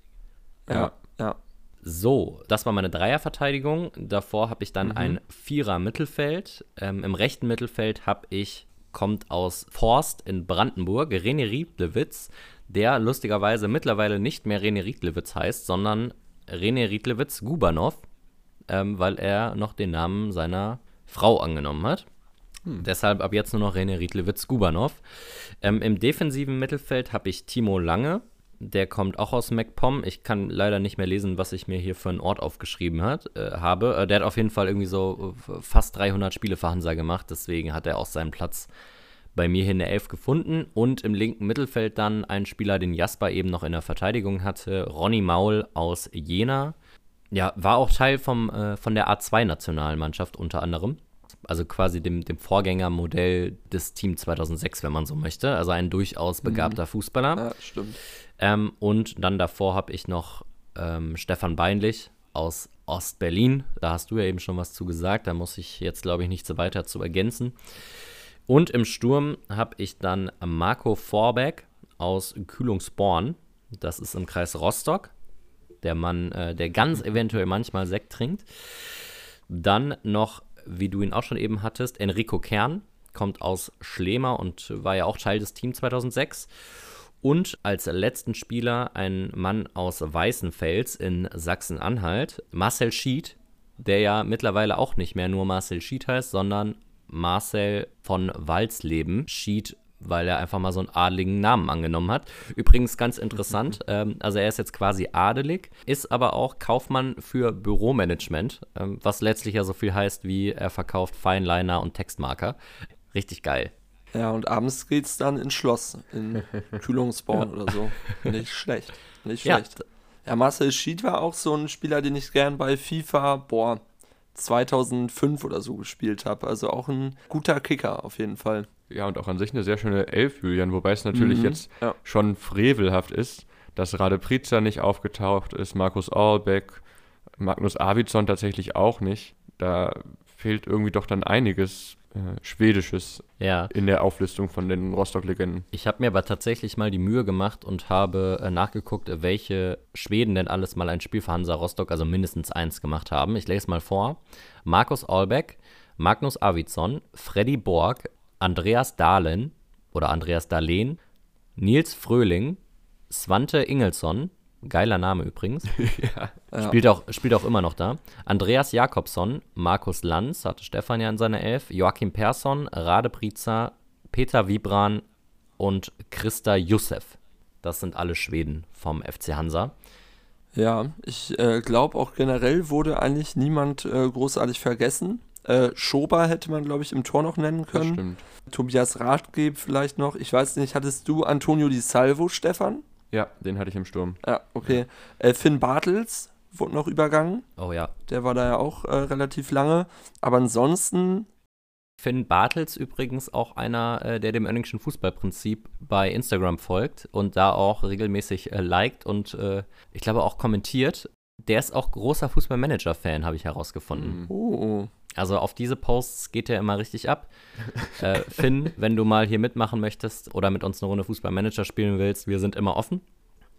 Ja, ja. So, das war meine Dreierverteidigung. Davor habe ich dann mhm. ein Vierer-Mittelfeld. Ähm, Im rechten Mittelfeld habe ich, kommt aus Forst in Brandenburg, René Rieblewitz, der lustigerweise mittlerweile nicht mehr René Riedlewitz heißt, sondern René Riedlewitz Gubanov, ähm, weil er noch den Namen seiner Frau angenommen hat. Hm. Deshalb ab jetzt nur noch René Riedlewitz Gubanov. Ähm, Im defensiven Mittelfeld habe ich Timo Lange. Der kommt auch aus MacPom. Ich kann leider nicht mehr lesen, was ich mir hier für einen Ort aufgeschrieben hat, äh, habe. Äh, der hat auf jeden Fall irgendwie so äh, fast 300 Spiele für Hansa gemacht. Deswegen hat er auch seinen Platz bei mir hier in der Elf gefunden und im linken Mittelfeld dann ein Spieler, den Jasper eben noch in der Verteidigung hatte, Ronny Maul aus Jena. Ja, war auch Teil vom, äh, von der A2-Nationalmannschaft unter anderem. Also quasi dem, dem Vorgängermodell des Team 2006, wenn man so möchte. Also ein durchaus mhm. begabter mhm. Fußballer. Ja, stimmt. Ähm, und dann davor habe ich noch ähm, Stefan Beinlich aus Ostberlin. Da hast du ja eben schon was zu gesagt. Da muss ich jetzt, glaube ich, nichts so weiter zu ergänzen. Und im Sturm habe ich dann Marco Vorbeck aus Kühlungsborn. Das ist im Kreis Rostock. Der Mann, äh, der ganz eventuell manchmal Sekt trinkt. Dann noch, wie du ihn auch schon eben hattest, Enrico Kern. Kommt aus Schlema und war ja auch Teil des Teams 2006. Und als letzten Spieler ein Mann aus Weißenfels in Sachsen-Anhalt, Marcel Schied, der ja mittlerweile auch nicht mehr nur Marcel Schied heißt, sondern Marcel von Walsleben. Schied, weil er einfach mal so einen adligen Namen angenommen hat. Übrigens ganz interessant, [laughs] ähm, also er ist jetzt quasi adelig, ist aber auch Kaufmann für Büromanagement, ähm, was letztlich ja so viel heißt wie er verkauft Feinliner und Textmarker. Richtig geil. Ja, und abends geht's dann ins Schloss, in [laughs] Kühlungsborn ja. oder so. Nicht schlecht. Nicht schlecht. Ja. ja, Marcel Schied war auch so ein Spieler, den ich gern bei FIFA, boah, 2005 oder so gespielt habe. Also auch ein guter Kicker auf jeden Fall. Ja, und auch an sich eine sehr schöne Elf, Julian, wobei es natürlich mhm. jetzt ja. schon frevelhaft ist, dass Rade Priza nicht aufgetaucht ist, Markus Ahlbeck, Magnus Arvidsson tatsächlich auch nicht. Da fehlt irgendwie doch dann einiges äh, Schwedisches ja. in der Auflistung von den Rostock-Legenden. Ich habe mir aber tatsächlich mal die Mühe gemacht und habe äh, nachgeguckt, welche Schweden denn alles mal ein Spiel für Hansa Rostock, also mindestens eins gemacht haben. Ich lese mal vor. Markus Albeck, Magnus Arvidsson, Freddy Borg, Andreas Dahlen oder Andreas Dahlen, Nils Fröhling, Svante Ingelsson, Geiler Name übrigens. [laughs] ja. Spielt, auch, spielt auch immer noch da. Andreas Jakobsson, Markus Lanz, hatte Stefan ja in seiner Elf, Joachim Persson, Rade Priza, Peter Vibran und Christa Jussef. Das sind alle Schweden vom FC Hansa. Ja, ich äh, glaube auch generell wurde eigentlich niemand äh, großartig vergessen. Äh, Schober hätte man, glaube ich, im Tor noch nennen können. Das stimmt. Tobias Rathgeb vielleicht noch. Ich weiß nicht, hattest du Antonio Di Salvo, Stefan? Ja, den hatte ich im Sturm. Ja, okay. Äh, Finn Bartels wurde noch übergangen. Oh ja. Der war da ja auch äh, relativ lange. Aber ansonsten. Finn Bartels übrigens auch einer, äh, der dem Önningschen Fußballprinzip bei Instagram folgt und da auch regelmäßig äh, liked und äh, ich glaube auch kommentiert. Der ist auch großer Fußballmanager-Fan, habe ich herausgefunden. Oh. Also auf diese Posts geht er immer richtig ab. [laughs] äh, Finn, wenn du mal hier mitmachen möchtest oder mit uns eine Runde Fußballmanager spielen willst, wir sind immer offen.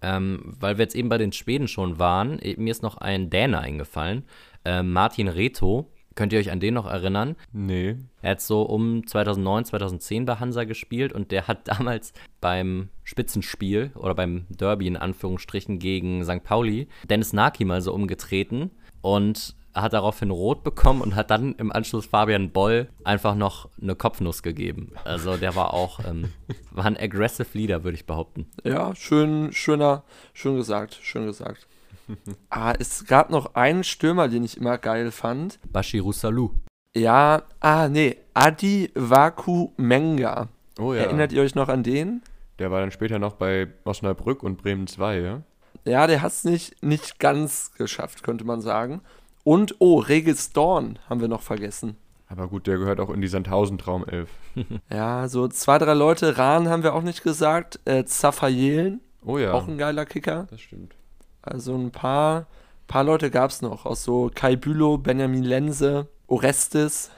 Ähm, weil wir jetzt eben bei den Schweden schon waren, eh, mir ist noch ein Däne eingefallen, äh, Martin Reto. Könnt ihr euch an den noch erinnern? Nee. Er hat so um 2009, 2010 bei Hansa gespielt und der hat [laughs] damals beim Spitzenspiel oder beim Derby in Anführungsstrichen gegen St. Pauli Dennis Naki mal so umgetreten und hat daraufhin rot bekommen und hat dann im Anschluss Fabian Boll einfach noch eine Kopfnuss gegeben. Also der war auch, ähm, [laughs] war ein aggressive Leader, würde ich behaupten. Ja, schön, schöner, schön gesagt, schön gesagt. [laughs] ah, es gab noch einen Stürmer, den ich immer geil fand. Bashiru Salou. Ja, ah, nee, Adi Vaku Menga. Oh ja. Erinnert ihr euch noch an den? Der war dann später noch bei Osnabrück und Bremen 2, ja? Ja, der hat es nicht, nicht ganz geschafft, könnte man sagen. Und, oh, Regis Dorn haben wir noch vergessen. Aber gut, der gehört auch in die Sandhausen Traumelf. [laughs] [laughs] ja, so zwei, drei Leute. Rahn haben wir auch nicht gesagt. Äh, Zafayelen. Oh ja. Auch ein geiler Kicker. Das stimmt. Also ein paar, paar Leute gab es noch. Aus so Kai Bülow, Benjamin Lense, Orestes,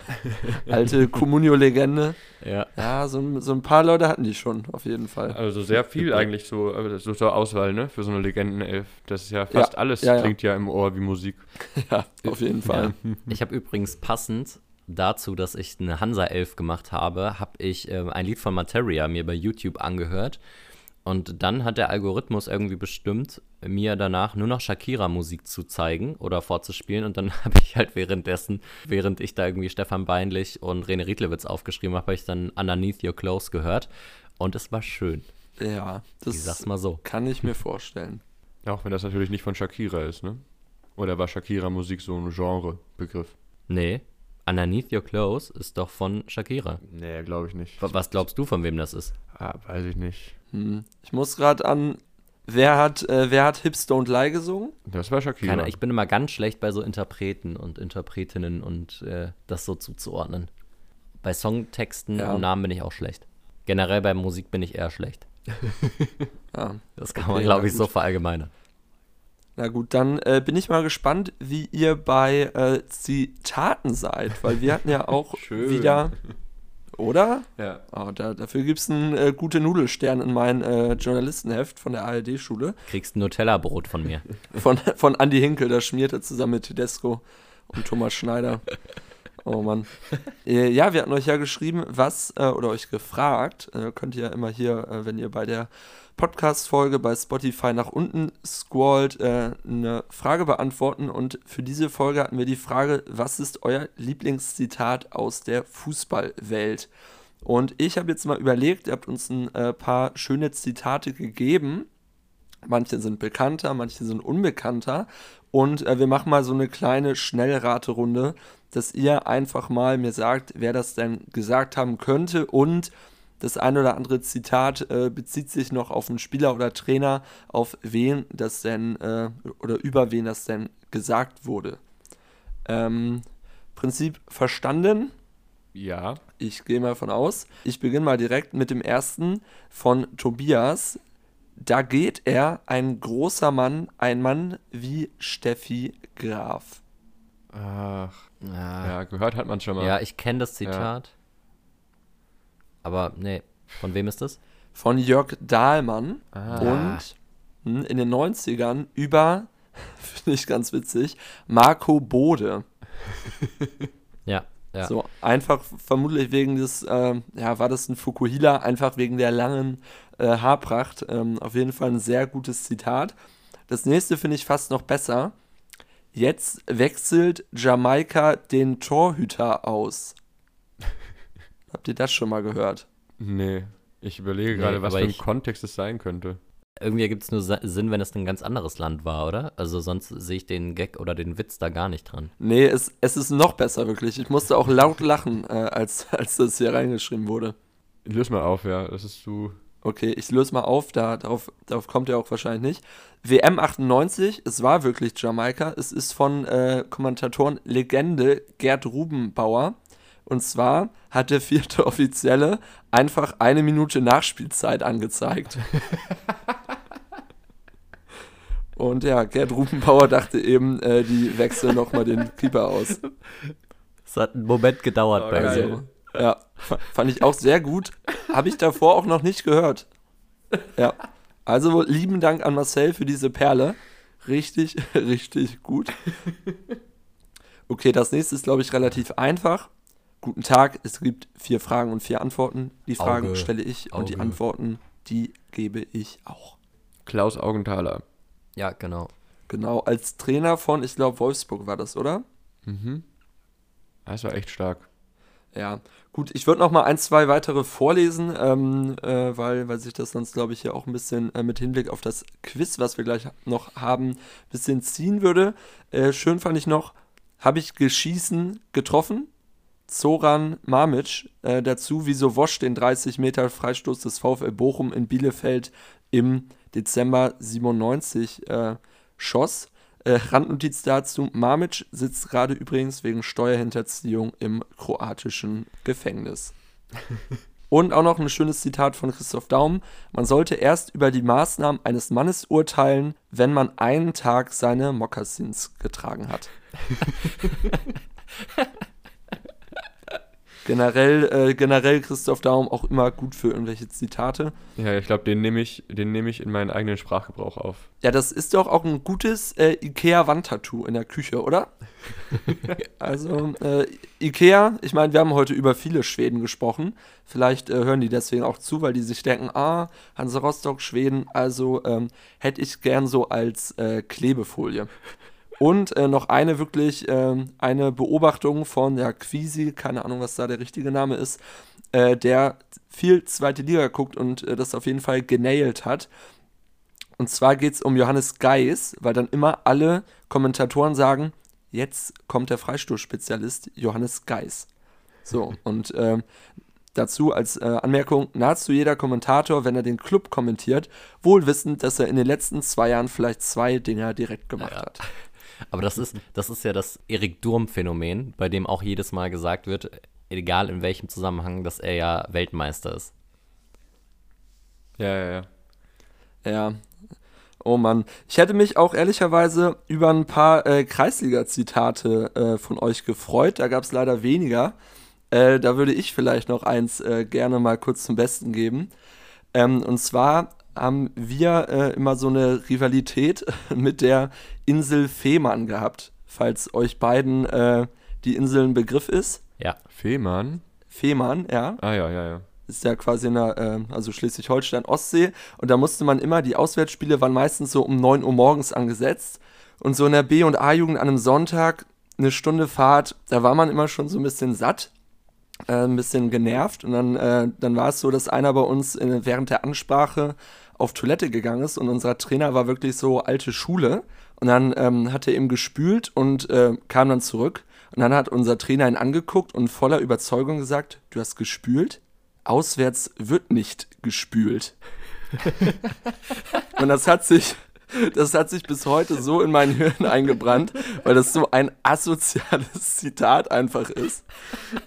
alte Communio-Legende. [laughs] Ja. Ja, so, so ein paar Leute hatten die schon, auf jeden Fall. Also sehr viel eigentlich so, äh, so zur Auswahl, ne, für so eine Legendenelf. Das ist ja fast ja, alles, ja, klingt ja. im Ohr wie Musik. [laughs] Ja, auf jeden Fall. Ich habe übrigens passend dazu, dass ich eine Hansa-Elf gemacht habe, habe ich äh, ein Lied von Materia mir bei YouTube angehört. Und dann hat der Algorithmus irgendwie bestimmt, mir danach nur noch Shakira-Musik zu zeigen oder vorzuspielen. Und dann [laughs] habe ich halt währenddessen, während ich da irgendwie Stefan Beinlich und Rene Riedlewitz aufgeschrieben habe, habe ich dann Underneath Your Clothes gehört. Und es war schön. Ja, das ich sag's mal so. kann ich mir vorstellen. Auch wenn das natürlich nicht von Shakira ist, ne? Oder war Shakira-Musik so ein Genre-Begriff? Nee. Underneath Your Clothes ist doch von Shakira. Nee, glaube ich nicht. Was glaubst du, von wem das ist? Ah, weiß ich nicht. Hm. Ich muss gerade an. Wer hat, äh, wer hat Hips Don't Lie gesungen? Das war Shakira. Keine, ich bin immer ganz schlecht bei so Interpreten und Interpretinnen und äh, das so zuzuordnen. Bei Songtexten ja. und Namen bin ich auch schlecht. Generell bei Musik bin ich eher schlecht. [laughs] ah, das kann okay, man, glaube ich, so verallgemeinern. Na gut, dann äh, bin ich mal gespannt, wie ihr bei äh, Zitaten seid, weil wir hatten ja auch [laughs] wieder. Oder? Ja. Oh, da, dafür gibt es einen äh, gute Nudelstern in mein äh, Journalistenheft von der ARD-Schule. Kriegst ein Nutella-Brot von mir. Von, von Andy Hinkel, das schmiert er zusammen mit Tedesco und Thomas Schneider. [laughs] Oh Mann. Äh, ja, wir hatten euch ja geschrieben, was, äh, oder euch gefragt, äh, könnt ihr ja immer hier, wenn ihr bei der Podcast-Folge bei Spotify nach unten scrollt, eine Frage beantworten. Und für diese Folge hatten wir die Frage, was ist euer Lieblingszitat aus der Fußballwelt? Und ich habe jetzt mal überlegt, ihr habt uns ein paar schöne Zitate gegeben. Manche sind bekannter, manche sind unbekannter. Und wir machen mal so eine kleine Schnellraterunde, dass ihr einfach mal mir sagt, wer das denn gesagt haben könnte und das ein oder andere Zitat äh, bezieht sich noch auf einen Spieler oder Trainer, auf wen das denn äh, oder über wen das denn gesagt wurde. Ähm, Prinzip verstanden? Ja. Ich gehe mal von aus. Ich beginne mal direkt mit dem ersten von Tobias. Da geht er, ein großer Mann, ein Mann wie Steffi Graf. Ach. Ah. Ja, gehört hat man schon mal. Ja, ich kenne das Zitat. Aber nee, von wem ist das? Von Jörg Dahlmann Ah. und in den 90ern über, [laughs] finde ich ganz witzig, Marco Bode. [laughs] Ja, ja. So, einfach vermutlich wegen des, ähm, ja, war das ein Fukuhila, einfach wegen der langen äh, Haarpracht. Ähm, auf jeden Fall ein sehr gutes Zitat. Das nächste finde ich fast noch besser. Jetzt wechselt Jamaika den Torhüter aus. [laughs] Habt ihr das schon mal gehört? Nee. Ich überlege Nee, gerade, was für ein ich- Kontext es sein könnte. Irgendwie ergibt es nur Sinn, wenn es ein ganz anderes Land war, oder? Also sonst sehe ich den Gag oder den Witz da gar nicht dran. Nee, es, es ist noch besser, wirklich. Ich musste auch laut lachen, äh, als, [laughs] als das hier reingeschrieben wurde. Löse mal auf, ja. Das ist zu. Okay, ich löse mal auf, da, darauf, darauf kommt er auch wahrscheinlich nicht. WM 98, es war wirklich Jamaika. Es ist von äh, Kommentatoren Legende Gerd Rubenbauer. Und zwar hat der vierte [laughs] Offizielle einfach eine Minute Nachspielzeit angezeigt. [laughs] Und ja, Gerd Rubenbauer dachte eben, äh, die wechseln nochmal den Keeper aus. Es hat einen Moment gedauert Oh, bei mir. So, ja, fand ich auch sehr gut. Habe ich davor auch noch nicht gehört. Ja. Also lieben Dank an Marcel für diese Perle. Richtig, [laughs] richtig gut. Okay, das nächste ist, glaube ich, relativ einfach. Guten Tag, es gibt vier Fragen und vier Antworten. Die Fragen Auge, stelle ich und die Auge. Antworten, die gebe ich auch. Klaus Augenthaler. Ja, genau. Genau, als Trainer von, ich glaube, Wolfsburg war das, oder? Mhm. Das war echt stark. Ja, gut, ich würde noch mal ein, zwei weitere vorlesen, ähm, äh, weil, weil sich das sonst, glaube ich, hier auch ein bisschen äh, mit Hinblick auf das Quiz, was wir gleich noch haben, ein bisschen ziehen würde. Äh, schön fand ich noch, habe ich Geschießen getroffen? Zoran Mamic äh, dazu, wieso Wosch den 30 Meter Freistoß des VfL Bochum in Bielefeld im Dezember 97 äh, schoss. Äh, Randnotiz dazu: Mamic sitzt gerade übrigens wegen Steuerhinterziehung im kroatischen Gefängnis. [laughs] Und auch noch ein schönes Zitat von Christoph Daum. Man sollte erst über die Maßnahmen eines Mannes urteilen, wenn man einen Tag seine Mokassins getragen hat. [laughs] [laughs] generell, äh, generell Christoph Daum auch immer gut für irgendwelche Zitate. Ja, ich glaube, den nehme ich, den nehme ich in meinen eigenen Sprachgebrauch auf. Ja, das ist doch auch ein gutes äh, IKEA-Wandtattoo in der Küche, oder? [laughs] also, äh, IKEA, ich meine, wir haben heute über viele Schweden gesprochen. Vielleicht äh, hören die deswegen auch zu, weil die sich denken, ah, Hansa Rostock, Schweden, also ähm, hätte ich gern so als äh, Klebefolie. Und äh, noch eine wirklich, ähm, eine Beobachtung von ja, Quisi, keine Ahnung, was da der richtige Name ist, äh, der viel zweite Liga guckt und äh, das auf jeden Fall genailt hat. Und zwar geht es um Johannes Geis, weil dann immer alle Kommentatoren sagen, jetzt kommt der Freistoßspezialist Johannes Geis. So, [laughs] und ähm, dazu als äh, Anmerkung, nahezu jeder Kommentator, wenn er den Club kommentiert, wohl wissend, dass er in den letzten zwei Jahren vielleicht zwei Dinger direkt gemacht Ja. hat. Aber das ist, das ist ja das Erik Durm-Phänomen, bei dem auch jedes Mal gesagt wird, egal in welchem Zusammenhang, dass er ja Weltmeister ist. Ja, ja, ja. Ja. Oh Mann. Ich hätte mich auch ehrlicherweise über ein paar äh, Kreisliga-Zitate äh, von euch gefreut. Da gab es leider weniger. Äh, da würde ich vielleicht noch eins äh, gerne mal kurz zum Besten geben. Ähm, und zwar haben wir äh, immer so eine Rivalität [laughs] mit der Insel Fehmarn gehabt, falls euch beiden äh, die Insel ein Begriff ist. Ja. Fehmarn? Fehmarn, ja. Ah ja, ja, ja. Ist ja quasi in der, äh, also Schleswig-Holstein, Ostsee. Und da musste man immer, die Auswärtsspiele waren meistens so um 9 Uhr morgens angesetzt. Und so in der B- und A-Jugend an einem Sonntag, eine Stunde Fahrt, da war man immer schon so ein bisschen satt äh, ein bisschen genervt und dann, äh, dann war es so, dass einer bei uns in, während der Ansprache auf Toilette gegangen ist und unser Trainer war wirklich so alte Schule und dann ähm, hat er eben gespült und äh, kam dann zurück und dann hat unser Trainer ihn angeguckt und voller Überzeugung gesagt, du hast gespült? Auswärts wird nicht gespült. [laughs] und das hat sich das hat sich bis heute so in mein Hirn eingebrannt, weil das so ein asoziales [laughs] Zitat einfach ist.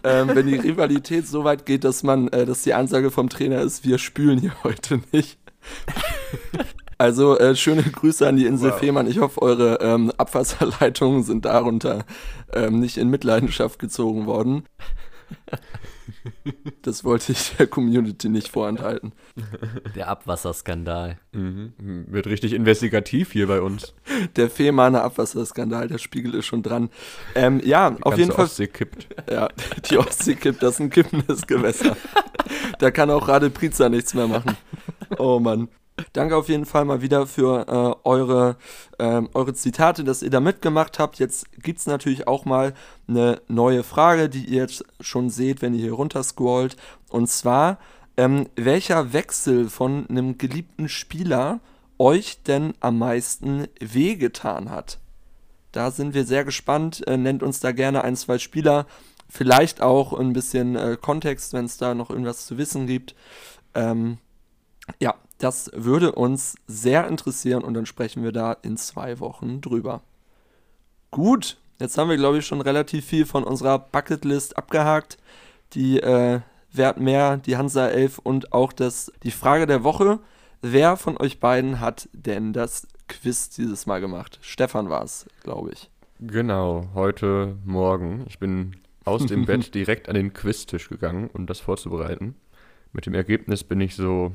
Ähm, wenn die Rivalität so weit geht, dass man, äh, dass die Ansage vom Trainer ist, wir spülen hier heute nicht. [laughs] Also äh, schöne Grüße an die Insel wow. Fehmarn. Ich hoffe, eure ähm, Abwasserleitungen sind darunter ähm, nicht in Mitleidenschaft gezogen worden. [laughs] Das wollte ich der Community nicht vorenthalten. Der Abwasserskandal. Mhm. Wird richtig investigativ hier bei uns. Der Fehmarner Abwasserskandal, der Spiegel ist schon dran. Ähm, ja, die auf jeden Fall. Die Ostsee kippt. Ja, die Ostsee kippt, das ist ein kippendes Gewässer. da kann auch Rade Priza nichts mehr machen. Oh Mann. Danke auf jeden Fall mal wieder für äh, eure, äh, eure Zitate, dass ihr da mitgemacht habt. Jetzt gibt es natürlich auch mal eine neue Frage, die ihr jetzt schon seht, wenn ihr hier runter scrollt. Und zwar, ähm, welcher Wechsel von einem geliebten Spieler euch denn am meisten wehgetan hat? Da sind wir sehr gespannt. Äh, nennt uns da gerne ein, zwei Spieler. Vielleicht auch ein bisschen äh, Kontext, wenn es da noch irgendwas zu wissen gibt. Ähm, ja, das würde uns sehr interessieren und dann sprechen wir da in zwei Wochen drüber. Gut, jetzt haben wir, glaube ich, schon relativ viel von unserer Bucketlist abgehakt. Die äh, Wert mehr, die Hansa 11 und auch das, die Frage der Woche. Wer von euch beiden hat denn das Quiz dieses Mal gemacht? Stefan war es, glaube ich. Genau, heute Morgen. Ich bin aus dem [laughs] Bett direkt an den Quiztisch gegangen, um das vorzubereiten. Mit dem Ergebnis bin ich so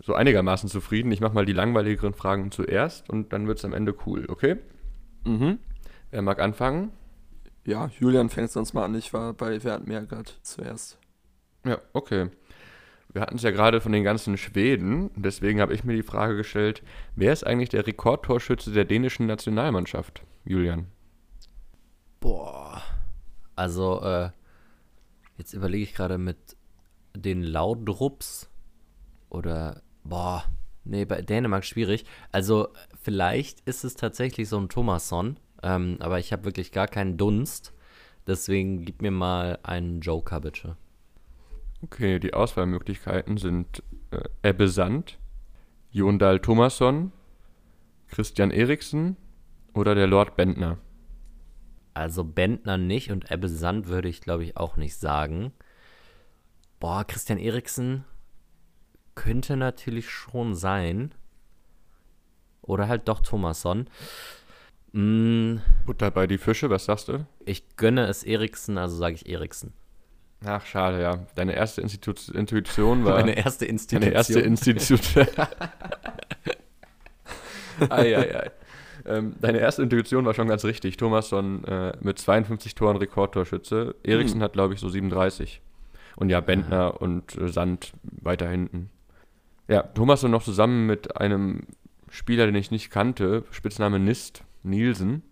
so einigermaßen zufrieden. Ich mache mal die langweiligeren Fragen zuerst und dann wird es am Ende cool, okay? Mhm. Wer mag anfangen? Ja, Julian fängt sonst mal an. Ich war bei Wert Meergard zuerst. Ja, okay. Wir hatten es ja gerade von den ganzen Schweden. Deswegen habe ich mir die Frage gestellt, wer ist eigentlich der Rekordtorschütze der dänischen Nationalmannschaft, Julian? Boah. Also, äh, jetzt überlege ich gerade mit den Laudrups oder boah, nee, bei Dänemark schwierig. Also vielleicht ist es tatsächlich so ein Thomasson, ähm, aber ich habe wirklich gar keinen Dunst. Deswegen gib mir mal einen Joker, bitte. Okay, die Auswahlmöglichkeiten sind äh, Ebbe Sand, Jondal Thomasson, Christian Eriksen oder der Lord Bentner. Also Bentner nicht und Ebbe Sand würde ich, glaube ich, auch nicht sagen. Boah, Christian Eriksen, könnte natürlich schon sein. Oder halt doch Thomasson. Mm, Butter bei die Fische, was sagst du? Ich gönne es Eriksen, also sage ich Eriksen. Ach, schade, ja. Deine erste Institu Intuition war. Meine erste Institution. Deine erste Institution. [laughs] ei, ei, ei. Ähm, deine erste Intuition war schon ganz richtig. Thomasson äh, mit 52 Toren Rekordtorschütze. Eriksen hm. hat, glaube ich, so 37. Und ja, Bentner und äh, Sand weiter hinten. Ja, Thomas und noch zusammen mit einem Spieler, den ich nicht kannte, Spitzname Nist, Nielsen.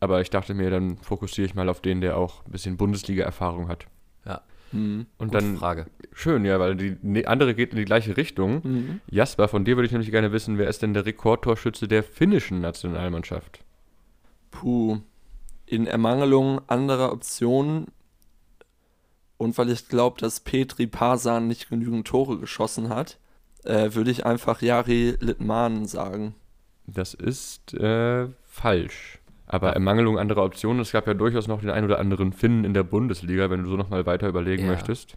Aber ich dachte mir, dann fokussiere ich mal auf den, der auch ein bisschen Bundesliga-Erfahrung hat. Ja. Mhm. Und Gute dann Frage. Schön, ja, weil die andere geht in die gleiche Richtung. Mhm. Jasper, von dir würde ich nämlich gerne wissen, wer ist denn der Rekordtorschütze der finnischen Nationalmannschaft? Puh. In Ermangelung anderer Optionen und weil ich glaube, dass Petri Pasan nicht genügend Tore geschossen hat, äh, würde ich einfach Jari Littmanen sagen. Das ist äh, falsch. Aber Ermangelung anderer Optionen, es gab ja durchaus noch den ein oder anderen Finnen in der Bundesliga, wenn du so nochmal weiter überlegen ja. möchtest.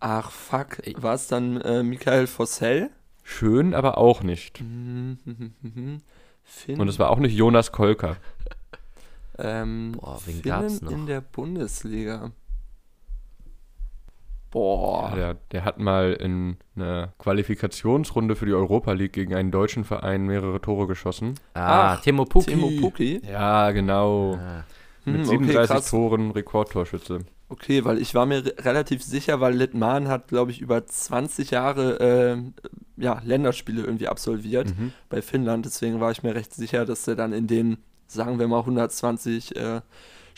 Ach fuck, war es dann äh, Michael Fossell? schön, aber auch nicht. Finn. Und es war auch nicht Jonas Kolker. Ähm, Boah, wen Finnen gab's noch? in der Bundesliga. Ja, Boah. der, der hat mal in einer Qualifikationsrunde für die Europa League gegen einen deutschen Verein mehrere Tore geschossen. Ah, Ach, Timo Pukki. Timo Pukki. Ja, genau. Ah, Mit Hm, 37 krass. Toren Rekordtorschütze. Okay, weil ich war mir re relativ sicher, weil Litman hat, glaube ich, über 20 Jahre äh, ja, Länderspiele irgendwie absolviert Mhm. bei Finnland. Deswegen war ich mir recht sicher, dass er dann in den, sagen wir mal, 120 äh,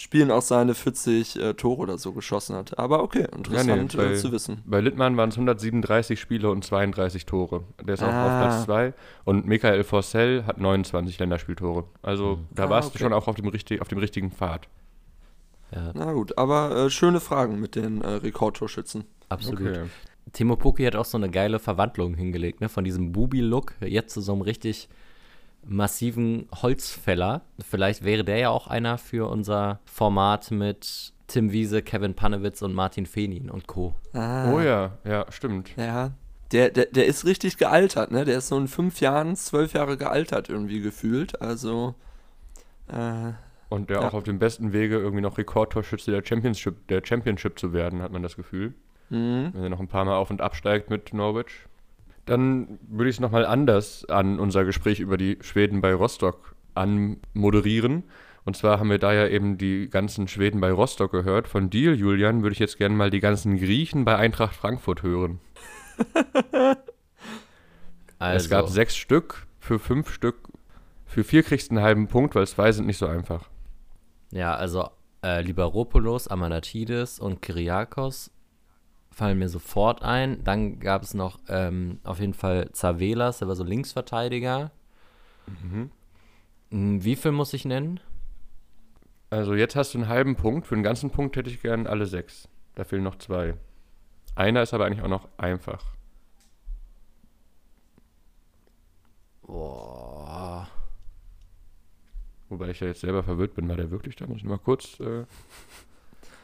Spielen auch seine 40 äh, Tore oder so geschossen hat. Aber okay, interessant bei- äh, zu wissen. Bei Littmann waren es 137 Spiele und 32 Tore. Der ist auch Ah. auf Platz 2. Und Michael Forssell hat 29 Länderspieltore. Also da Ah, warst okay. du schon auch auf dem, richtig, auf dem richtigen Pfad. ja, Na gut, aber äh, schöne Fragen mit den äh, Rekordtorschützen. absolut. Timo Pukki hat auch so eine geile Verwandlung hingelegt, ne? Von diesem Bubi-Look jetzt zu so einem richtig massiven Holzfäller. Vielleicht wäre der ja auch einer für unser Format mit Tim Wiese, Kevin Panewitz und Martin Fenin und Co. Ah, Oh ja, ja, stimmt. Ja. Der, der, der ist richtig gealtert, ne? Der ist so in fünf Jahren, zwölf Jahre gealtert irgendwie gefühlt. Also, äh, Und der Ja. auch auf dem besten Wege, irgendwie noch Rekordtorschütze der Championship, der Championship zu werden, hat man das Gefühl. mh. Wenn er noch ein paar Mal auf und absteigt mit Norwich. Dann würde ich es nochmal anders an unser Gespräch über die Schweden bei Rostock anmoderieren. Und zwar haben wir da ja eben die ganzen Schweden bei Rostock gehört. Von dir, Julian, würde ich jetzt gerne mal die ganzen Griechen bei Eintracht Frankfurt hören. Also, [laughs] Es gab sechs Stück, für fünf Stück, für vier kriegst du einen halben Punkt, weil zwei sind nicht so einfach. ja, also äh, Liberopoulos, Amanatidis und Kyriakos fallen mir sofort ein. Dann gab es noch ähm, auf jeden Fall Zavelas, der war so Linksverteidiger. Mhm. Wie viel muss ich nennen? Also jetzt hast du einen halben Punkt. Für einen ganzen Punkt hätte ich gern alle sechs. Da fehlen noch zwei. Einer ist aber eigentlich auch noch einfach. Boah. Wobei ich ja jetzt selber verwirrt bin, war der wirklich da? Muss ich mal kurz. Äh,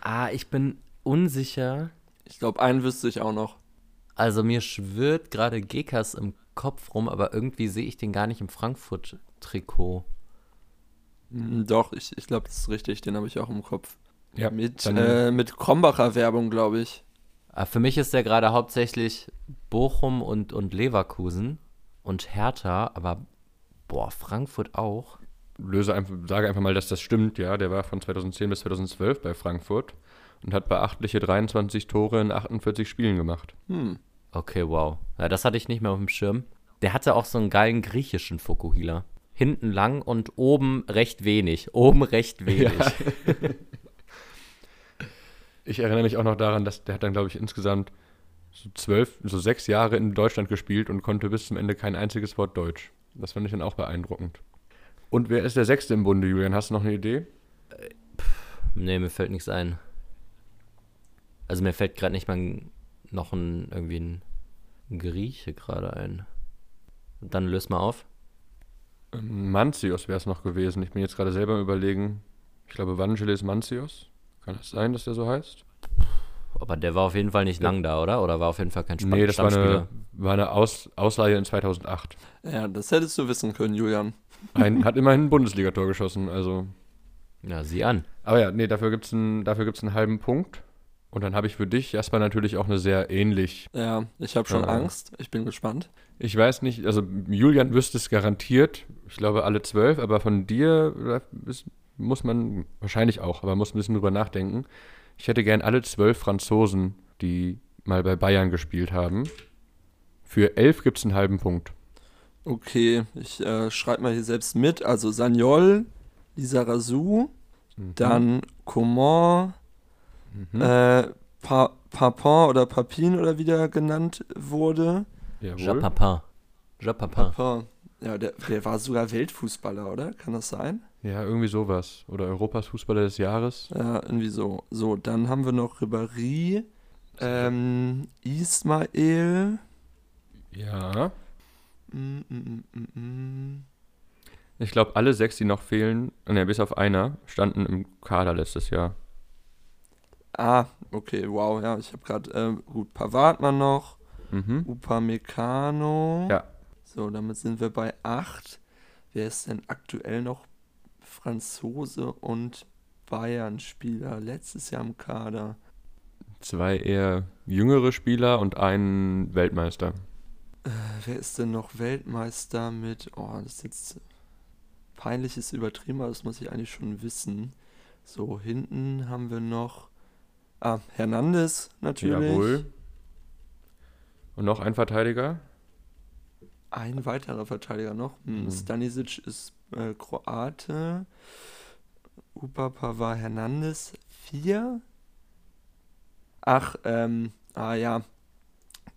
Ah, ich bin unsicher. Ich glaube, einen wüsste ich auch noch. Also mir schwirrt gerade Gekas im Kopf rum, aber irgendwie sehe ich den gar nicht im Frankfurt-Trikot. Mm, Doch, ich, ich glaube, das ist richtig, den habe ich auch im Kopf. ja, Mit, dann- äh, mit Krombacher Werbung, glaube ich. Aber für mich ist der gerade hauptsächlich Bochum und, und Leverkusen und Hertha, aber boah, Frankfurt auch. löse einfach, sage einfach mal, dass das stimmt, ja. Der war von 2010 bis 2012 bei Frankfurt und hat beachtliche 23 Tore in 48 Spielen gemacht. Hm. Okay, wow. Ja, das hatte ich nicht mehr auf dem Schirm. Der hatte auch so einen geilen griechischen Fokuhila. Hinten lang und oben recht wenig. Oben recht wenig. [laughs] Ich erinnere mich auch noch daran, dass der hat dann, glaube ich, insgesamt so zwölf, so sechs Jahre in Deutschland gespielt und konnte bis zum Ende kein einziges Wort Deutsch. Das fand ich dann auch beeindruckend. Und wer ist der Sechste im Bunde, Julian? Hast du noch eine Idee? Nee, mir fällt nichts ein. Also mir fällt gerade nicht mal ein, noch ein, irgendwie ein, Grieche gerade ein. Dann löst mal auf. Ähm, Mancios wäre es noch gewesen. Ich bin jetzt gerade selber am überlegen. Ich glaube, Vangelis Mancios. Kann das sein, dass der so heißt? Aber der war auf jeden Fall nicht lang da, oder? Oder war auf jeden Fall kein Spann nee, das war eine, war eine Aus, Ausleihe in 2008. Ja, das hättest du wissen können, Julian. Ein, hat immerhin ein Bundesligator geschossen, also. Ja, sieh an. Aber ja, nee, dafür gibt es einen, dafür gibt's einen halben Punkt. Und dann habe ich für dich, Jasper, natürlich auch eine sehr ähnlich. Ja, ich habe schon Ja. Angst. Ich bin gespannt. Ich weiß nicht, also Julian wüsste es garantiert. Ich glaube alle zwölf, aber von dir äh, ist, muss man wahrscheinlich auch, aber muss ein bisschen drüber nachdenken. Ich hätte gern alle zwölf Franzosen, die mal bei Bayern gespielt haben. Für elf gibt es einen halben Punkt. Okay, ich äh, schreibe mal hier selbst mit. Also Sagnol, Lizarazu, Mhm. dann Coman, Mhm. äh, pa Papin oder Papin oder wie der genannt wurde. Jawohl. Japapin. Japapin. Papin. Ja, der, der war sogar Weltfußballer, oder? Kann das sein? Ja, irgendwie sowas. Oder Europas Fußballer des Jahres. Ja, irgendwie so. So, dann haben wir noch Ribéry, ähm, Ismail. Ja. Mm, mm, mm, mm, mm. Ich glaube, alle sechs, die noch fehlen, ne, bis auf einer, standen im Kader letztes Jahr. Ah, okay, wow, ja, ich habe gerade, ähm, gut, Pavard noch. Mhm. Upamecano. Ja. So, damit sind wir bei 8. Wer ist denn aktuell noch Franzose und Bayern-Spieler? Letztes Jahr im Kader. Zwei eher jüngere Spieler und ein Weltmeister. Äh, wer ist denn noch Weltmeister mit. Oh, das ist jetzt. Peinlich ist übertrieben, aber das muss ich eigentlich schon wissen. So, hinten haben wir noch. Ah, Hernandez natürlich. Jawohl. Und noch ein Verteidiger? Ein weiterer Verteidiger noch. Hm, Mhm. Stanisic ist äh, Kroate. Upapa war Hernandez. Vier. Ach, ähm, ah ja.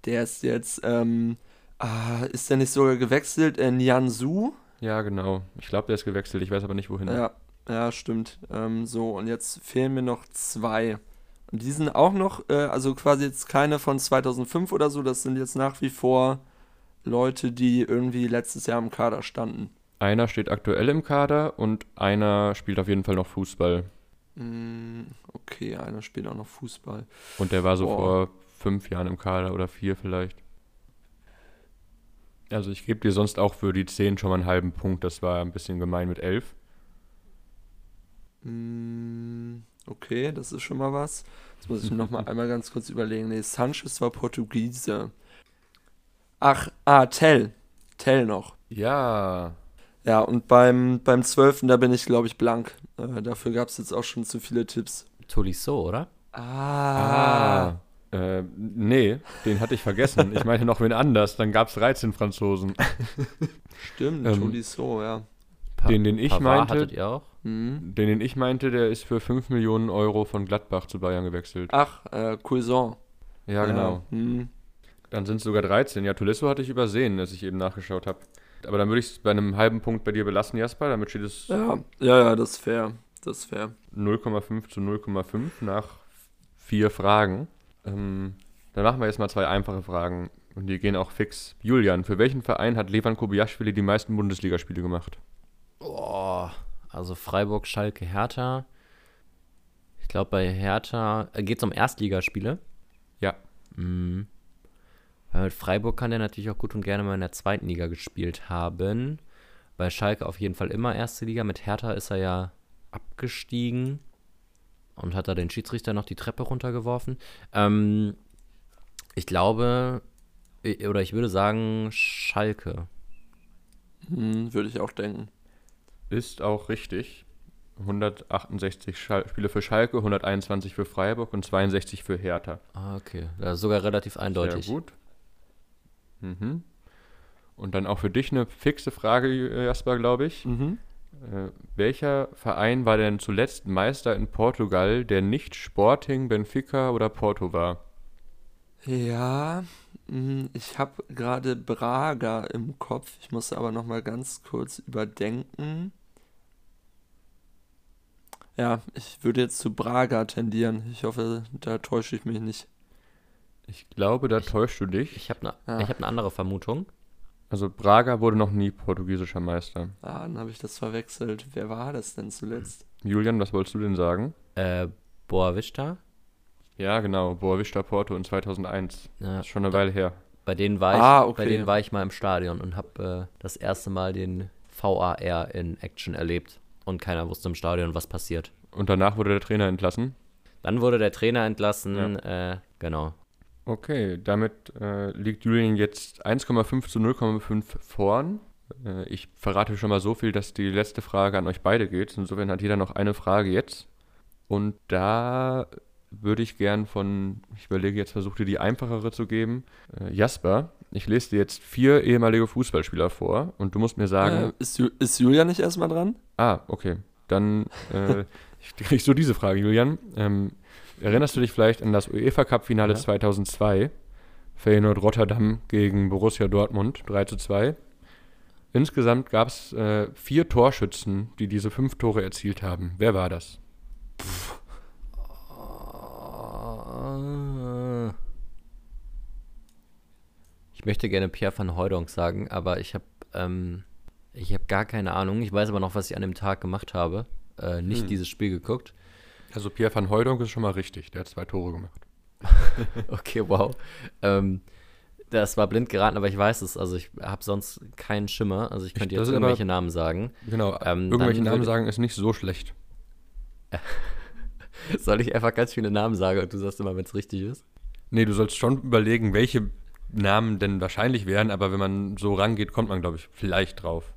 Der ist jetzt, ähm, ah, ist der nicht sogar gewechselt? Äh, Nianzu? Ja, genau. Ich glaube, der ist gewechselt. Ich weiß aber nicht, wohin. Ja, ja, stimmt. Ähm, so, und jetzt fehlen mir noch zwei. Und die sind auch noch, äh, also quasi jetzt keine von 2005 oder so, das sind jetzt nach wie vor Leute, die irgendwie letztes Jahr im Kader standen. Einer steht aktuell im Kader und einer spielt auf jeden Fall noch Fußball. Mm, okay, einer spielt auch noch Fußball. Und der war so Boah. vor fünf Jahren im Kader oder vier vielleicht. Also ich gebe dir sonst auch für die 10 schon mal einen halben Punkt. Das war ein bisschen gemein mit 11. Mm, okay, das ist schon mal was. Jetzt muss ich noch mal [laughs] einmal ganz kurz überlegen. Nee, Sanchez war Portugiese. Ach, ah, Tell. Tell noch. Ja. Ja, und beim, beim 12. da bin ich, glaube ich, blank. Äh, dafür gab es jetzt auch schon zu viele Tipps. Tolisso, oder? Ah. Äh, nee, den hatte ich vergessen. Ich meinte noch wen anders. Dann gab es 13 Franzosen. [laughs] Stimmt, Ähm, Tolisso, ja. Den, den ich Pavard meinte- hattet ihr auch? Mhm. Den, den ich meinte, der ist für 5 Millionen Euro von Gladbach zu Bayern gewechselt. Ach, äh, Cousin. Ja, genau. Mhm. Dann sind es sogar 13. Ja, Tolisso hatte ich übersehen, als ich eben nachgeschaut habe. Aber dann würde ich es bei einem halben Punkt bei dir belassen, Jasper. Damit steht es Ja, ja, ja, das ist fair. Das ist fair. 0,5 zu 0,5 nach vier Fragen. Ähm, dann machen wir jetzt mal zwei einfache Fragen und die gehen auch fix. Julian, für welchen Verein hat Levan Kobiaschwili die meisten Bundesligaspiele gemacht? Boah, also Freiburg, Schalke, Hertha. Ich glaube, bei Hertha äh, geht es um Erstligaspiele. Ja. Mhm. Weil mit Freiburg kann der natürlich auch gut und gerne mal in der zweiten Liga gespielt haben. Bei Schalke auf jeden Fall immer erste Liga. Mit Hertha ist er ja abgestiegen und hat da den Schiedsrichter noch die Treppe runtergeworfen. Ähm, ich glaube, oder ich würde sagen Schalke. Mhm, würde ich auch denken. Ist auch richtig. 168 Schal Spiele für Schalke, 121 für Freiburg und 62 für Hertha. Ah, okay. Das ist sogar relativ eindeutig. Sehr gut. Mhm. Und dann auch für dich eine fixe Frage, Jasper, glaube ich. Mhm. Äh, welcher Verein war denn zuletzt Meister in Portugal, der nicht Sporting, Benfica oder Porto war? Ja, mh, ich habe gerade Braga im Kopf. Ich muss aber noch mal ganz kurz überdenken. Ja, ich würde jetzt zu Braga tendieren. Ich hoffe, da täusche ich mich nicht. Ich glaube, da Ich- täuschst du dich. Ich habe eine Ah. ich hab ne andere Vermutung. Also Braga wurde noch nie portugiesischer Meister. Ah, dann habe ich das verwechselt. Wer war das denn zuletzt? Julian, was wolltest du denn sagen? Äh, Boavista. Ja, genau. Boavista Porto in 2001. Ja, Das ist schon eine Weile her. bei denen war ich, Ah, okay. bei denen war ich mal im Stadion und habe äh, das erste Mal den VAR in Action erlebt und keiner wusste im Stadion, was passiert. Und danach wurde der Trainer entlassen. Dann wurde der Trainer entlassen, äh, genau. Okay, damit äh, liegt Julian jetzt 1,5 zu 0,5 vorn. Äh, ich verrate schon mal so viel, dass die letzte Frage an euch beide geht. Insofern hat jeder noch eine Frage jetzt. Und da würde ich gern von, ich überlege jetzt, versuche dir die einfachere zu geben. Äh, Jasper, ich lese dir jetzt vier ehemalige Fußballspieler vor und du musst mir sagen, Äh, ist, Ju ist Julia nicht erstmal dran? Ah, okay. Dann äh, [laughs] ich krieg so diese Frage, Julian. Ähm, erinnerst du dich vielleicht an das UEFA Cup Finale Ja. 2002? Feyenoord Rotterdam gegen Borussia Dortmund 3 zu 2. Insgesamt gab es äh, vier Torschützen, die diese fünf Tore erzielt haben. Wer war das? Ich möchte gerne Pierre van Hooydonk sagen, aber ich habe ähm, ich habe gar keine Ahnung. Ich weiß aber noch, was ich an dem Tag gemacht habe. Äh, nicht Hm. dieses Spiel geguckt. Also Pierre van Hooydonk ist schon mal richtig. Der hat zwei Tore gemacht. [laughs] Okay, wow. Ähm, Das war blind geraten, aber ich weiß es. Also ich habe sonst keinen Schimmer. Also ich könnte jetzt irgendwelche aber, Namen sagen. Genau, ähm, irgendwelche Namen sagen ist nicht so schlecht. [laughs] Soll ich einfach ganz viele Namen sagen und du sagst immer, wenn es richtig ist? Nee, du sollst schon überlegen, welche Namen denn wahrscheinlich wären, aber wenn man so rangeht, kommt man, glaube ich, vielleicht drauf.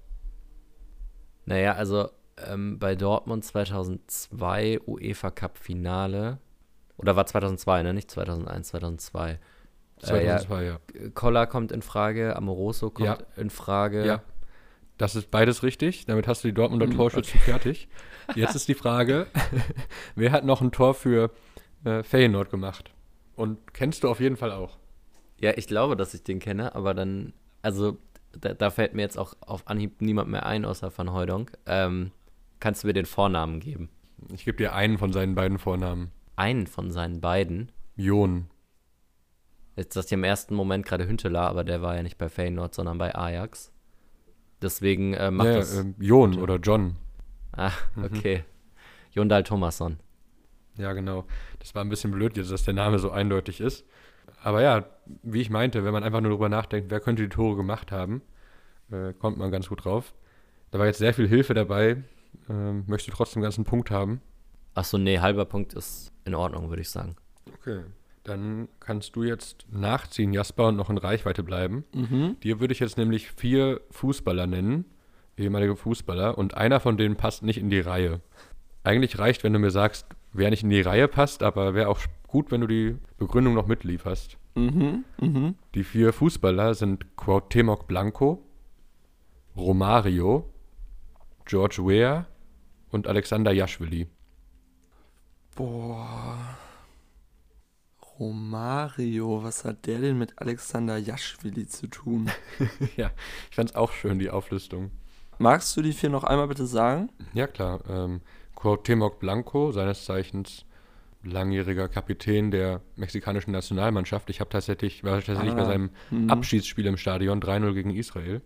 Naja, also ähm, bei Dortmund 2002 UEFA Cup Finale. Oder war 2002, ne? Nicht 2001, 2002. 2002, äh, ja. ja. Koller kommt in Frage, Amoroso kommt ja. in Frage. Ja. Das ist beides richtig. Damit hast du die Dortmunder hm, Torschützen okay. fertig. [laughs] Jetzt ist die Frage, [laughs] wer hat noch ein Tor für äh, Feyenoord gemacht? Und kennst du auf jeden Fall auch. Ja, ich glaube, dass ich den kenne, aber dann, also da, da fällt mir jetzt auch auf Anhieb niemand mehr ein, außer Van Heudonk. Ähm, kannst du mir den Vornamen geben? Ich gebe dir einen von seinen beiden Vornamen. Einen von seinen beiden? Jon. Jetzt das hier im ersten Moment gerade Hünteler, aber der war ja nicht bei Feyenoord, sondern bei Ajax. Deswegen äh, macht ja, das. Äh, Jon oder John. Ah, mhm. okay. Mhm. Jon Dahl Thomasson. Ja, genau. Das war ein bisschen blöd jetzt, dass der Name so eindeutig ist. Aber ja, wie ich meinte, wenn man einfach nur darüber nachdenkt, wer könnte die Tore gemacht haben, äh, kommt man ganz gut drauf. Da war jetzt sehr viel Hilfe dabei. Ähm, möchte trotzdem einen ganzen Punkt haben. Achso, nee, halber Punkt ist in Ordnung, würde ich sagen. Okay. Dann kannst du jetzt nachziehen, Jasper, und noch in Reichweite bleiben. Mhm. Dir würde ich jetzt nämlich vier Fußballer nennen, ehemalige Fußballer, und einer von denen passt nicht in die Reihe. Eigentlich reicht, wenn du mir sagst, wer nicht in die Reihe passt, aber wäre auch gut, wenn du die Begründung noch mitlieferst. Mhm, mh. Die vier Fußballer sind Cuauhtémoc Blanco, Romario, George Weah und Alexander Jaschwili. Boah. Romario, was hat der denn mit Alexander Jaschwili zu tun? [laughs] ja, ich fand's auch schön, die Auflistung. Magst du die vier noch einmal bitte sagen? Ja, klar. Ähm, Cuauhtémoc Blanco, seines Zeichens langjähriger Kapitän der mexikanischen Nationalmannschaft. Ich habe tatsächlich, war tatsächlich ah, bei seinem mh. Abschiedsspiel im Stadion 3-0 gegen Israel.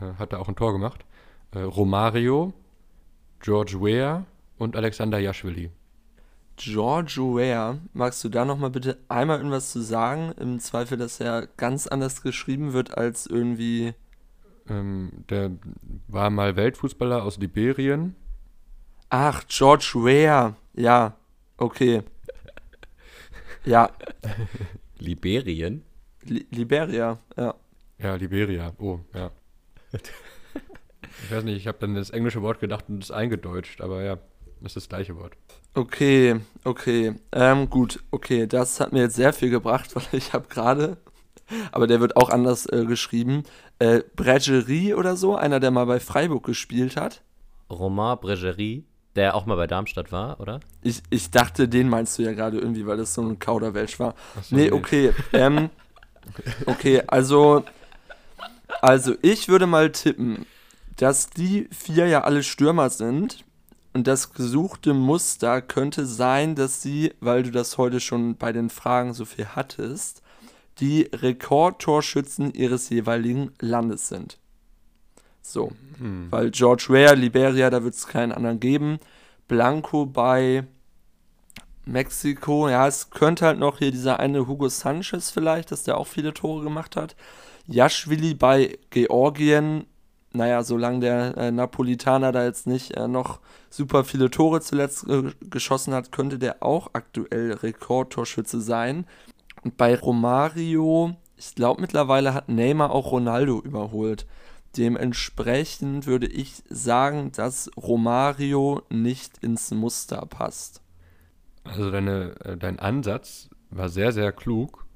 Äh, hat er auch ein Tor gemacht. Äh, Romario, George Weah und Alexander Jaschwili. George Ware, magst du da nochmal bitte einmal irgendwas zu sagen? Im Zweifel, dass er ganz anders geschrieben wird als irgendwie. Ähm, der war mal Weltfußballer aus Liberien. Ach, George Ware. Ja, okay. Ja. Liberien? Li Liberia, ja. Ja, Liberia. Oh, ja. ich weiß nicht, ich habe dann das englische Wort gedacht und es eingedeutscht, aber ja, das ist das gleiche Wort. Okay, okay. Ähm, gut, okay. Das hat mir jetzt sehr viel gebracht, [laughs] weil ich habe gerade, aber der wird auch anders äh, geschrieben, äh, Bregerie oder so, einer, der mal bei Freiburg gespielt hat. Romain Bregerie, der auch mal bei Darmstadt war, oder? Ich, ich dachte, den meinst du ja gerade irgendwie, weil das so ein Kauderwelsch war. So, nee, okay. Ähm, [laughs] okay, also, also ich würde mal tippen, dass die vier ja alle Stürmer sind und das gesuchte Muster könnte sein, dass sie, weil du das heute schon bei den Fragen so viel hattest, die Rekordtorschützen ihres jeweiligen Landes sind. So, hm. weil George Ware, Liberia, da wird es keinen anderen geben. Blanco bei Mexiko, ja, es könnte halt noch hier dieser eine Hugo Sanchez vielleicht, dass der auch viele Tore gemacht hat. Jaschwili bei Georgien, naja, solange der äh, Napolitaner da jetzt nicht äh, noch super viele Tore zuletzt äh, geschossen hat, könnte der auch aktuell Rekordtorschütze sein. Und bei Romario, ich glaube mittlerweile hat Neymar auch Ronaldo überholt. Dementsprechend würde ich sagen, dass Romario nicht ins Muster passt. Also deine, äh, dein Ansatz war sehr, sehr klug,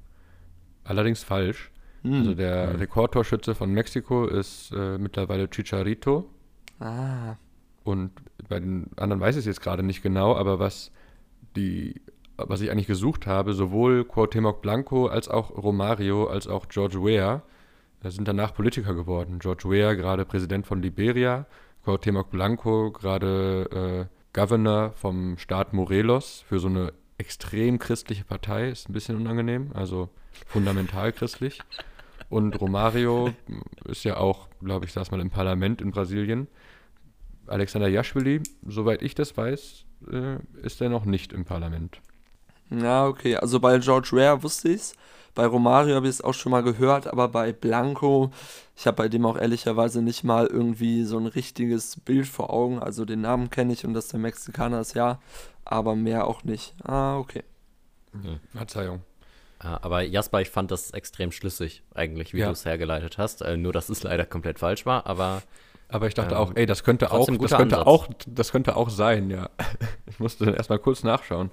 allerdings falsch. Hm. Also der hm. Rekordtorschütze von Mexiko ist äh, mittlerweile Chicharito. Ah. Und bei den anderen weiß ich es jetzt gerade nicht genau, aber was die, was ich eigentlich gesucht habe, sowohl Cuauhtémoc Blanco als auch Romario als auch George Weah sind danach Politiker geworden. George Weah gerade Präsident von Liberia, Cuauhtémoc Blanco gerade äh, Governor vom Staat Morelos für so eine extrem christliche Partei, ist ein bisschen unangenehm, also fundamental christlich. Und Romario ist ja auch, glaube ich, saß mal im Parlament in Brasilien. Alexander Jaschwili, soweit ich das weiß, äh, ist er noch nicht im Parlament. Ja, okay. Also bei George Ware wusste ich es. Bei Romario habe ich es auch schon mal gehört, aber bei Blanco, ich habe bei dem auch ehrlicherweise nicht mal irgendwie so ein richtiges Bild vor Augen. Also den Namen kenne ich und dass der Mexikaner ist, ja, aber mehr auch nicht. Ah, okay. Mhm. Verzeihung. Ja, aber Jasper, ich fand das extrem schlüssig, eigentlich, wie ja. du es hergeleitet hast. Äh, nur, dass es leider komplett falsch war, aber. Aber ich dachte ähm, auch, ey, das könnte auch, das könnte auch, das könnte auch sein, ja. [laughs] Ich musste dann erstmal kurz nachschauen.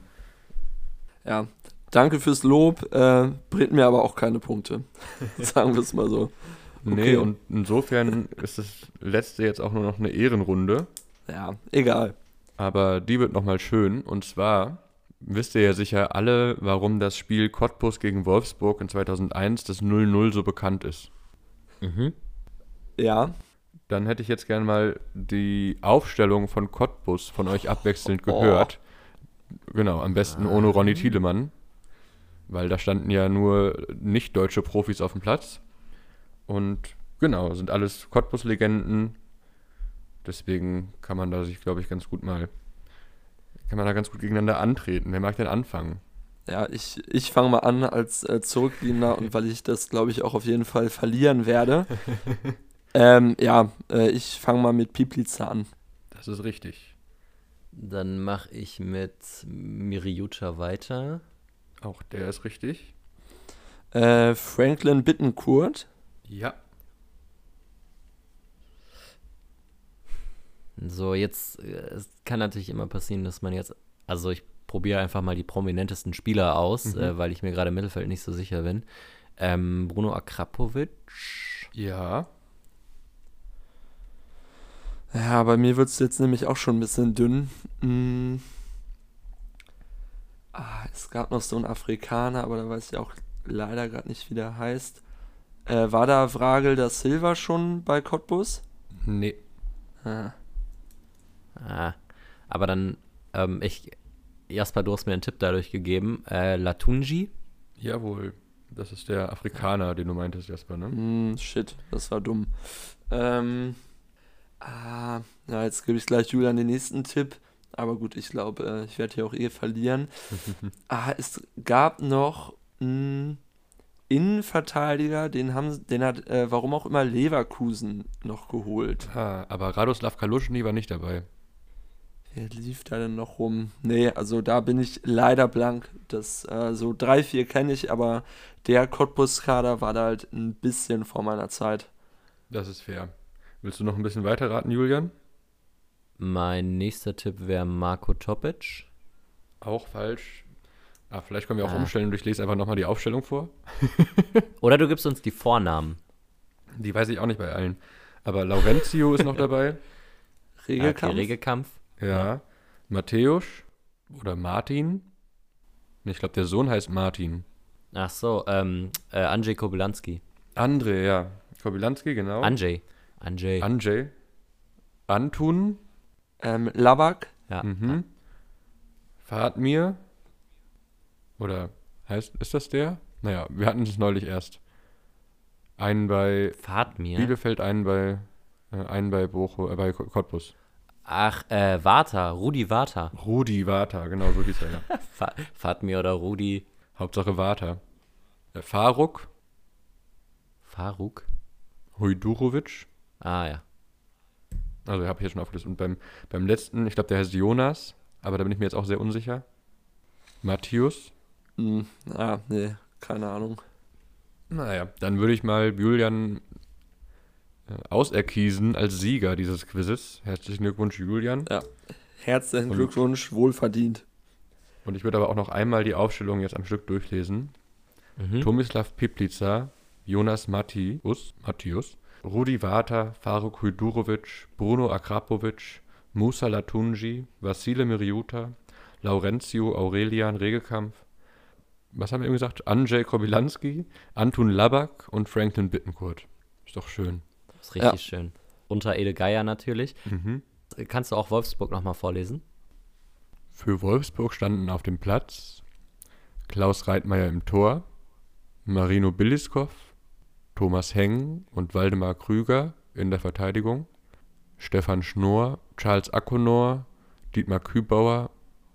Ja, danke fürs Lob, äh, bringt mir aber auch keine Punkte. [laughs] Sagen wir es mal so. Okay. Nee, und insofern ist das letzte jetzt auch nur noch eine Ehrenrunde. Ja, egal. Aber die wird nochmal schön. Und zwar wisst ihr ja sicher alle, warum das Spiel Cottbus gegen Wolfsburg in 2001, das 0-0, so bekannt ist. Mhm. Ja. Dann hätte ich jetzt gerne mal die Aufstellung von Cottbus von euch abwechselnd oh. gehört. Genau, am besten ohne Ronny ah. Thielemann. Weil da standen ja nur nicht deutsche Profis auf dem Platz. Und genau, sind alles Cottbus-Legenden. Deswegen kann man da sich, glaube ich, ganz gut mal kann man da ganz gut gegeneinander antreten. Wer mag denn anfangen? Ja, ich, ich fange mal an als äh, Zurückliegender und weil ich das, glaube ich, auch auf jeden Fall verlieren werde. [laughs] ähm, ja, äh, ich fange mal mit Piplica an. Das ist richtig. Dann mache ich mit Miriuta weiter. Auch der ist richtig. Äh, Franklin Bittenkurt. Ja. So, jetzt, äh, es kann natürlich immer passieren, dass man jetzt, also ich probiere einfach mal die prominentesten Spieler aus, mhm. äh, weil ich mir gerade im Mittelfeld nicht so sicher bin. Ähm, Bruno Akrapovic. Ja. Ja, bei mir wird es jetzt nämlich auch schon ein bisschen dünn. Hm. Ah, es gab noch so einen Afrikaner, aber da weiß ich auch leider gerade nicht, wie der heißt. Äh, war da Vragel da Silva schon bei Cottbus? Nee. Ah. Ah, aber dann, ähm, ich, Jasper, du hast mir einen Tipp dadurch gegeben. Äh, Latunji? Jawohl, das ist der Afrikaner, den du meintest, Jasper, ne? Mm, shit, das war dumm. Ähm, ah, na, jetzt gebe ich gleich Julian den nächsten Tipp. Aber gut, ich glaube, äh, ich werde hier auch eh verlieren. [laughs] ah, es gab noch einen Innenverteidiger, den haben, den hat, äh, warum auch immer Leverkusen noch geholt. Ah, aber Radoslav Kaluschny war nicht dabei. Wer lief da denn noch rum? Nee, also da bin ich leider blank. Das, äh, so drei, vier kenne ich, aber der Cottbus-Kader war da halt ein bisschen vor meiner Zeit. Das ist fair. Willst du noch ein bisschen weiter raten, Julian? Mein nächster Tipp wäre Marco Topic. Auch falsch. Ah, vielleicht können wir auch ah. umstellen und ich lese einfach nochmal die Aufstellung vor. [laughs] Oder du gibst uns die Vornamen. Die weiß ich auch nicht bei allen. Aber Laurentio ist noch dabei. [laughs] Regelkampf. Okay, Regelkampf. Ja. Matthäus oder Martin. Ich glaube, der Sohn heißt Martin. Ach so, ähm, äh, Andrzej Kobylanski. André, ja. Kobylanski, genau. Andrzej. Andrzej. Andrzej. Antun. Ähm, Labak. Ja. Mhm. Fatmir. Oder heißt, ist das der? Naja, wir hatten es neulich erst. Einen bei Fatmir. Bielefeld, einen bei, äh, einen bei Bochum, äh, bei Cottbus. Ach, äh, Vata, Rudi Vata. Rudi Vata, genau so hieß er ja. [laughs] Fatmir oder Rudi. Hauptsache Vata. Äh, Faruk. Faruk? Hujdurovic. Ah, ja. Also, habe ich jetzt schon aufgelistet. Und beim, beim letzten, ich glaube, der heißt Jonas, aber da bin ich mir jetzt auch sehr unsicher. Matthias. Hm, ah, nee, keine Ahnung. Naja, dann würde ich mal Julian äh, auserkiesen als Sieger dieses Quizzes. Herzlichen Glückwunsch, Julian. Ja, herzlichen und, Glückwunsch, wohlverdient. Und ich würde aber auch noch einmal die Aufstellung jetzt am Stück durchlesen. Mhm. Tomislav Piplica, Jonas Mattius, Mattius, Rudi Vata, Faruk Hujdurovic, Bruno Akrapovic, Musa Latunji, Vassile Miriuta, Laurentio Aurelian Regelkampf, was haben wir eben gesagt? Andrzej Kobylanski, Antun Labak und Franklin Bittenkurt. Ist doch schön ist richtig ja. schön. Unter Ede Geier natürlich. Mhm. Kannst du auch Wolfsburg nochmal vorlesen? Für Wolfsburg standen auf dem Platz Klaus Reitmeier im Tor, Marino Billiskov, Thomas Heng und Waldemar Krüger in der Verteidigung, Stefan Schnorr, Charles Akonor, Dietmar Kübauer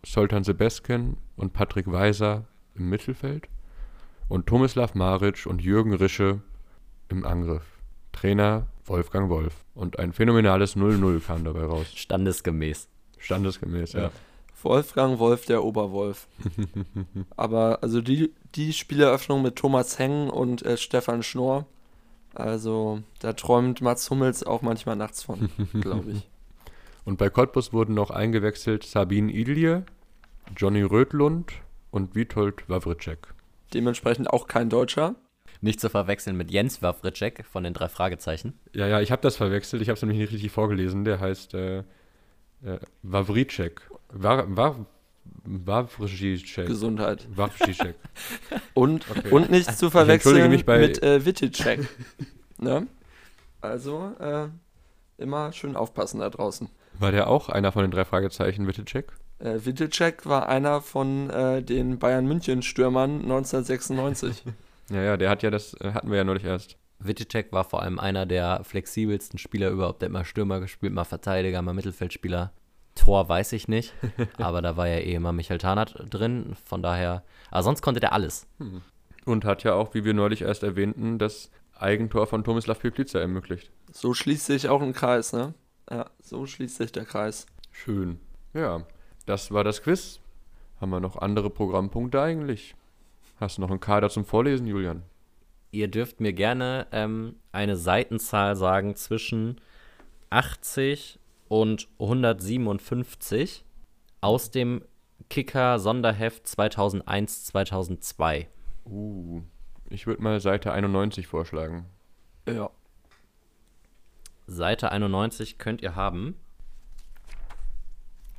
Soltan Sebesken und Patrick Weiser im Mittelfeld und Tomislav Maric und Jürgen Rische im Angriff. Trainer Wolfgang Wolf. Und ein phänomenales 0-0 kam dabei raus. Standesgemäß. Standesgemäß, ja. ja. Wolfgang Wolf, der Oberwolf. [laughs] Aber also die, die Spieleröffnung mit Thomas Heng und äh, Stefan Schnorr, also da träumt Mats Hummels auch manchmal nachts von, [laughs] glaube ich. Und bei Cottbus wurden noch eingewechselt Sabine Idlie, Johnny Rödlund und Witold Wawritschek. Dementsprechend auch kein Deutscher. Nicht zu verwechseln mit Jens Wawritschek von den drei Fragezeichen. Ja, ja, ich habe das verwechselt. Ich habe es nämlich nicht richtig vorgelesen. Der heißt äh, äh, Wawritschek. War, war, Wawritschek. Gesundheit. Wawritschek. [laughs] und, okay. und nicht zu verwechseln mit äh, Wittitschek. [laughs] ne? Also, äh, immer schön aufpassen da draußen. War der auch einer von den drei Fragezeichen, Wittitschek? Äh, Wittitschek war einer von äh, den Bayern München Stürmern 1996. Ja, ja, der hat ja das, äh, hatten wir ja neulich erst. Wittecek war vor allem einer der flexibelsten Spieler überhaupt. Der hat mal Stürmer gespielt, mal Verteidiger, mal Mittelfeldspieler. Tor weiß ich nicht, [laughs] aber da war ja eh immer Michael Tarnath drin. Von daher, aber sonst konnte der alles. Hm. Und hat ja auch, wie wir neulich erst erwähnten, das Eigentor von Tomislav Piplica ermöglicht. So schließt sich auch ein Kreis, ne? Ja, so schließt sich der Kreis. Schön. Ja, das war das Quiz. Haben wir noch andere Programmpunkte eigentlich? Hast du noch einen Kader zum Vorlesen, Julian? Ihr dürft mir gerne ähm, eine Seitenzahl sagen zwischen 80 und 157 aus dem Kicker Sonderheft 2001-2002. Uh, ich würde mal Seite 91 vorschlagen. Ja. Seite 91 könnt ihr haben.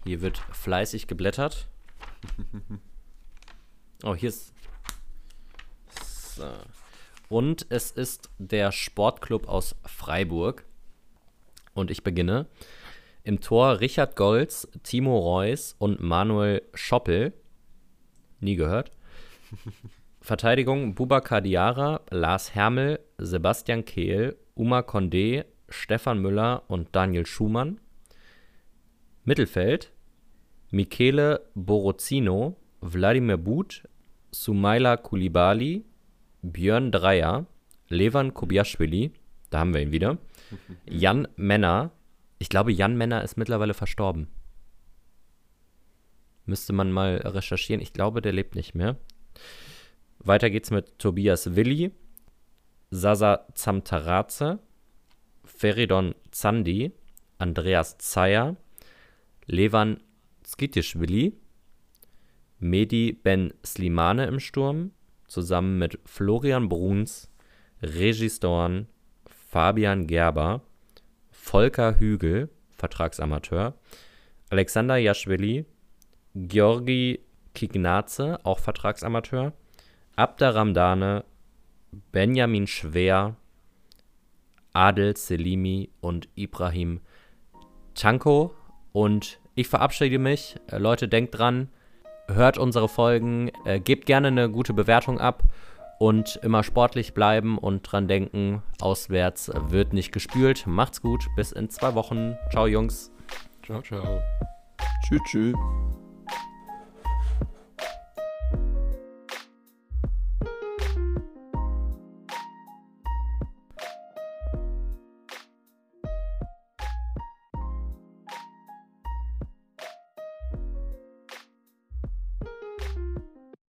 Hier wird fleißig geblättert. [laughs] Oh, hier ist so. Und es ist der Sportclub aus Freiburg. Und ich beginne. Im Tor Richard Golz, Timo Reus und Manuel Schoppel. Nie gehört. [laughs] Verteidigung Bubakar Diara, Lars Hermel, Sebastian Kehl, Uma Condé, Stefan Müller und Daniel Schumann. Mittelfeld Michele Borozino, Wladimir But, Sumaila Kulibali, Björn Dreier, Levan Kubiaschwili, da haben wir ihn wieder, [laughs] Jan Menner, ich glaube, Jan Menner ist mittlerweile verstorben. Müsste man mal recherchieren. Ich glaube, der lebt nicht mehr. Weiter geht's mit Tobias Willi, Sasa Zamtaraze, Feridon Zandi, Andreas Zeyer, Levan Skitischwili, Medi Ben Slimane im Sturm, zusammen mit Florian Bruns, Regis Dorn, Fabian Gerber, Volker Hügel, Vertragsamateur, Alexander Jaschwili, Georgi Kignaze, auch Vertragsamateur, Abda Ramdane, Benjamin Schwer, Adel Selimi und Ibrahim Tanko. Und ich verabschiede mich. Äh, Leute, denkt dran, hört unsere Folgen, äh, gebt gerne eine gute Bewertung ab und immer sportlich bleiben und dran denken, auswärts wird nicht gespült. Macht's gut, bis in zwei Wochen. Ciao, Jungs. Ciao, ciao. Tschüss, tschüss.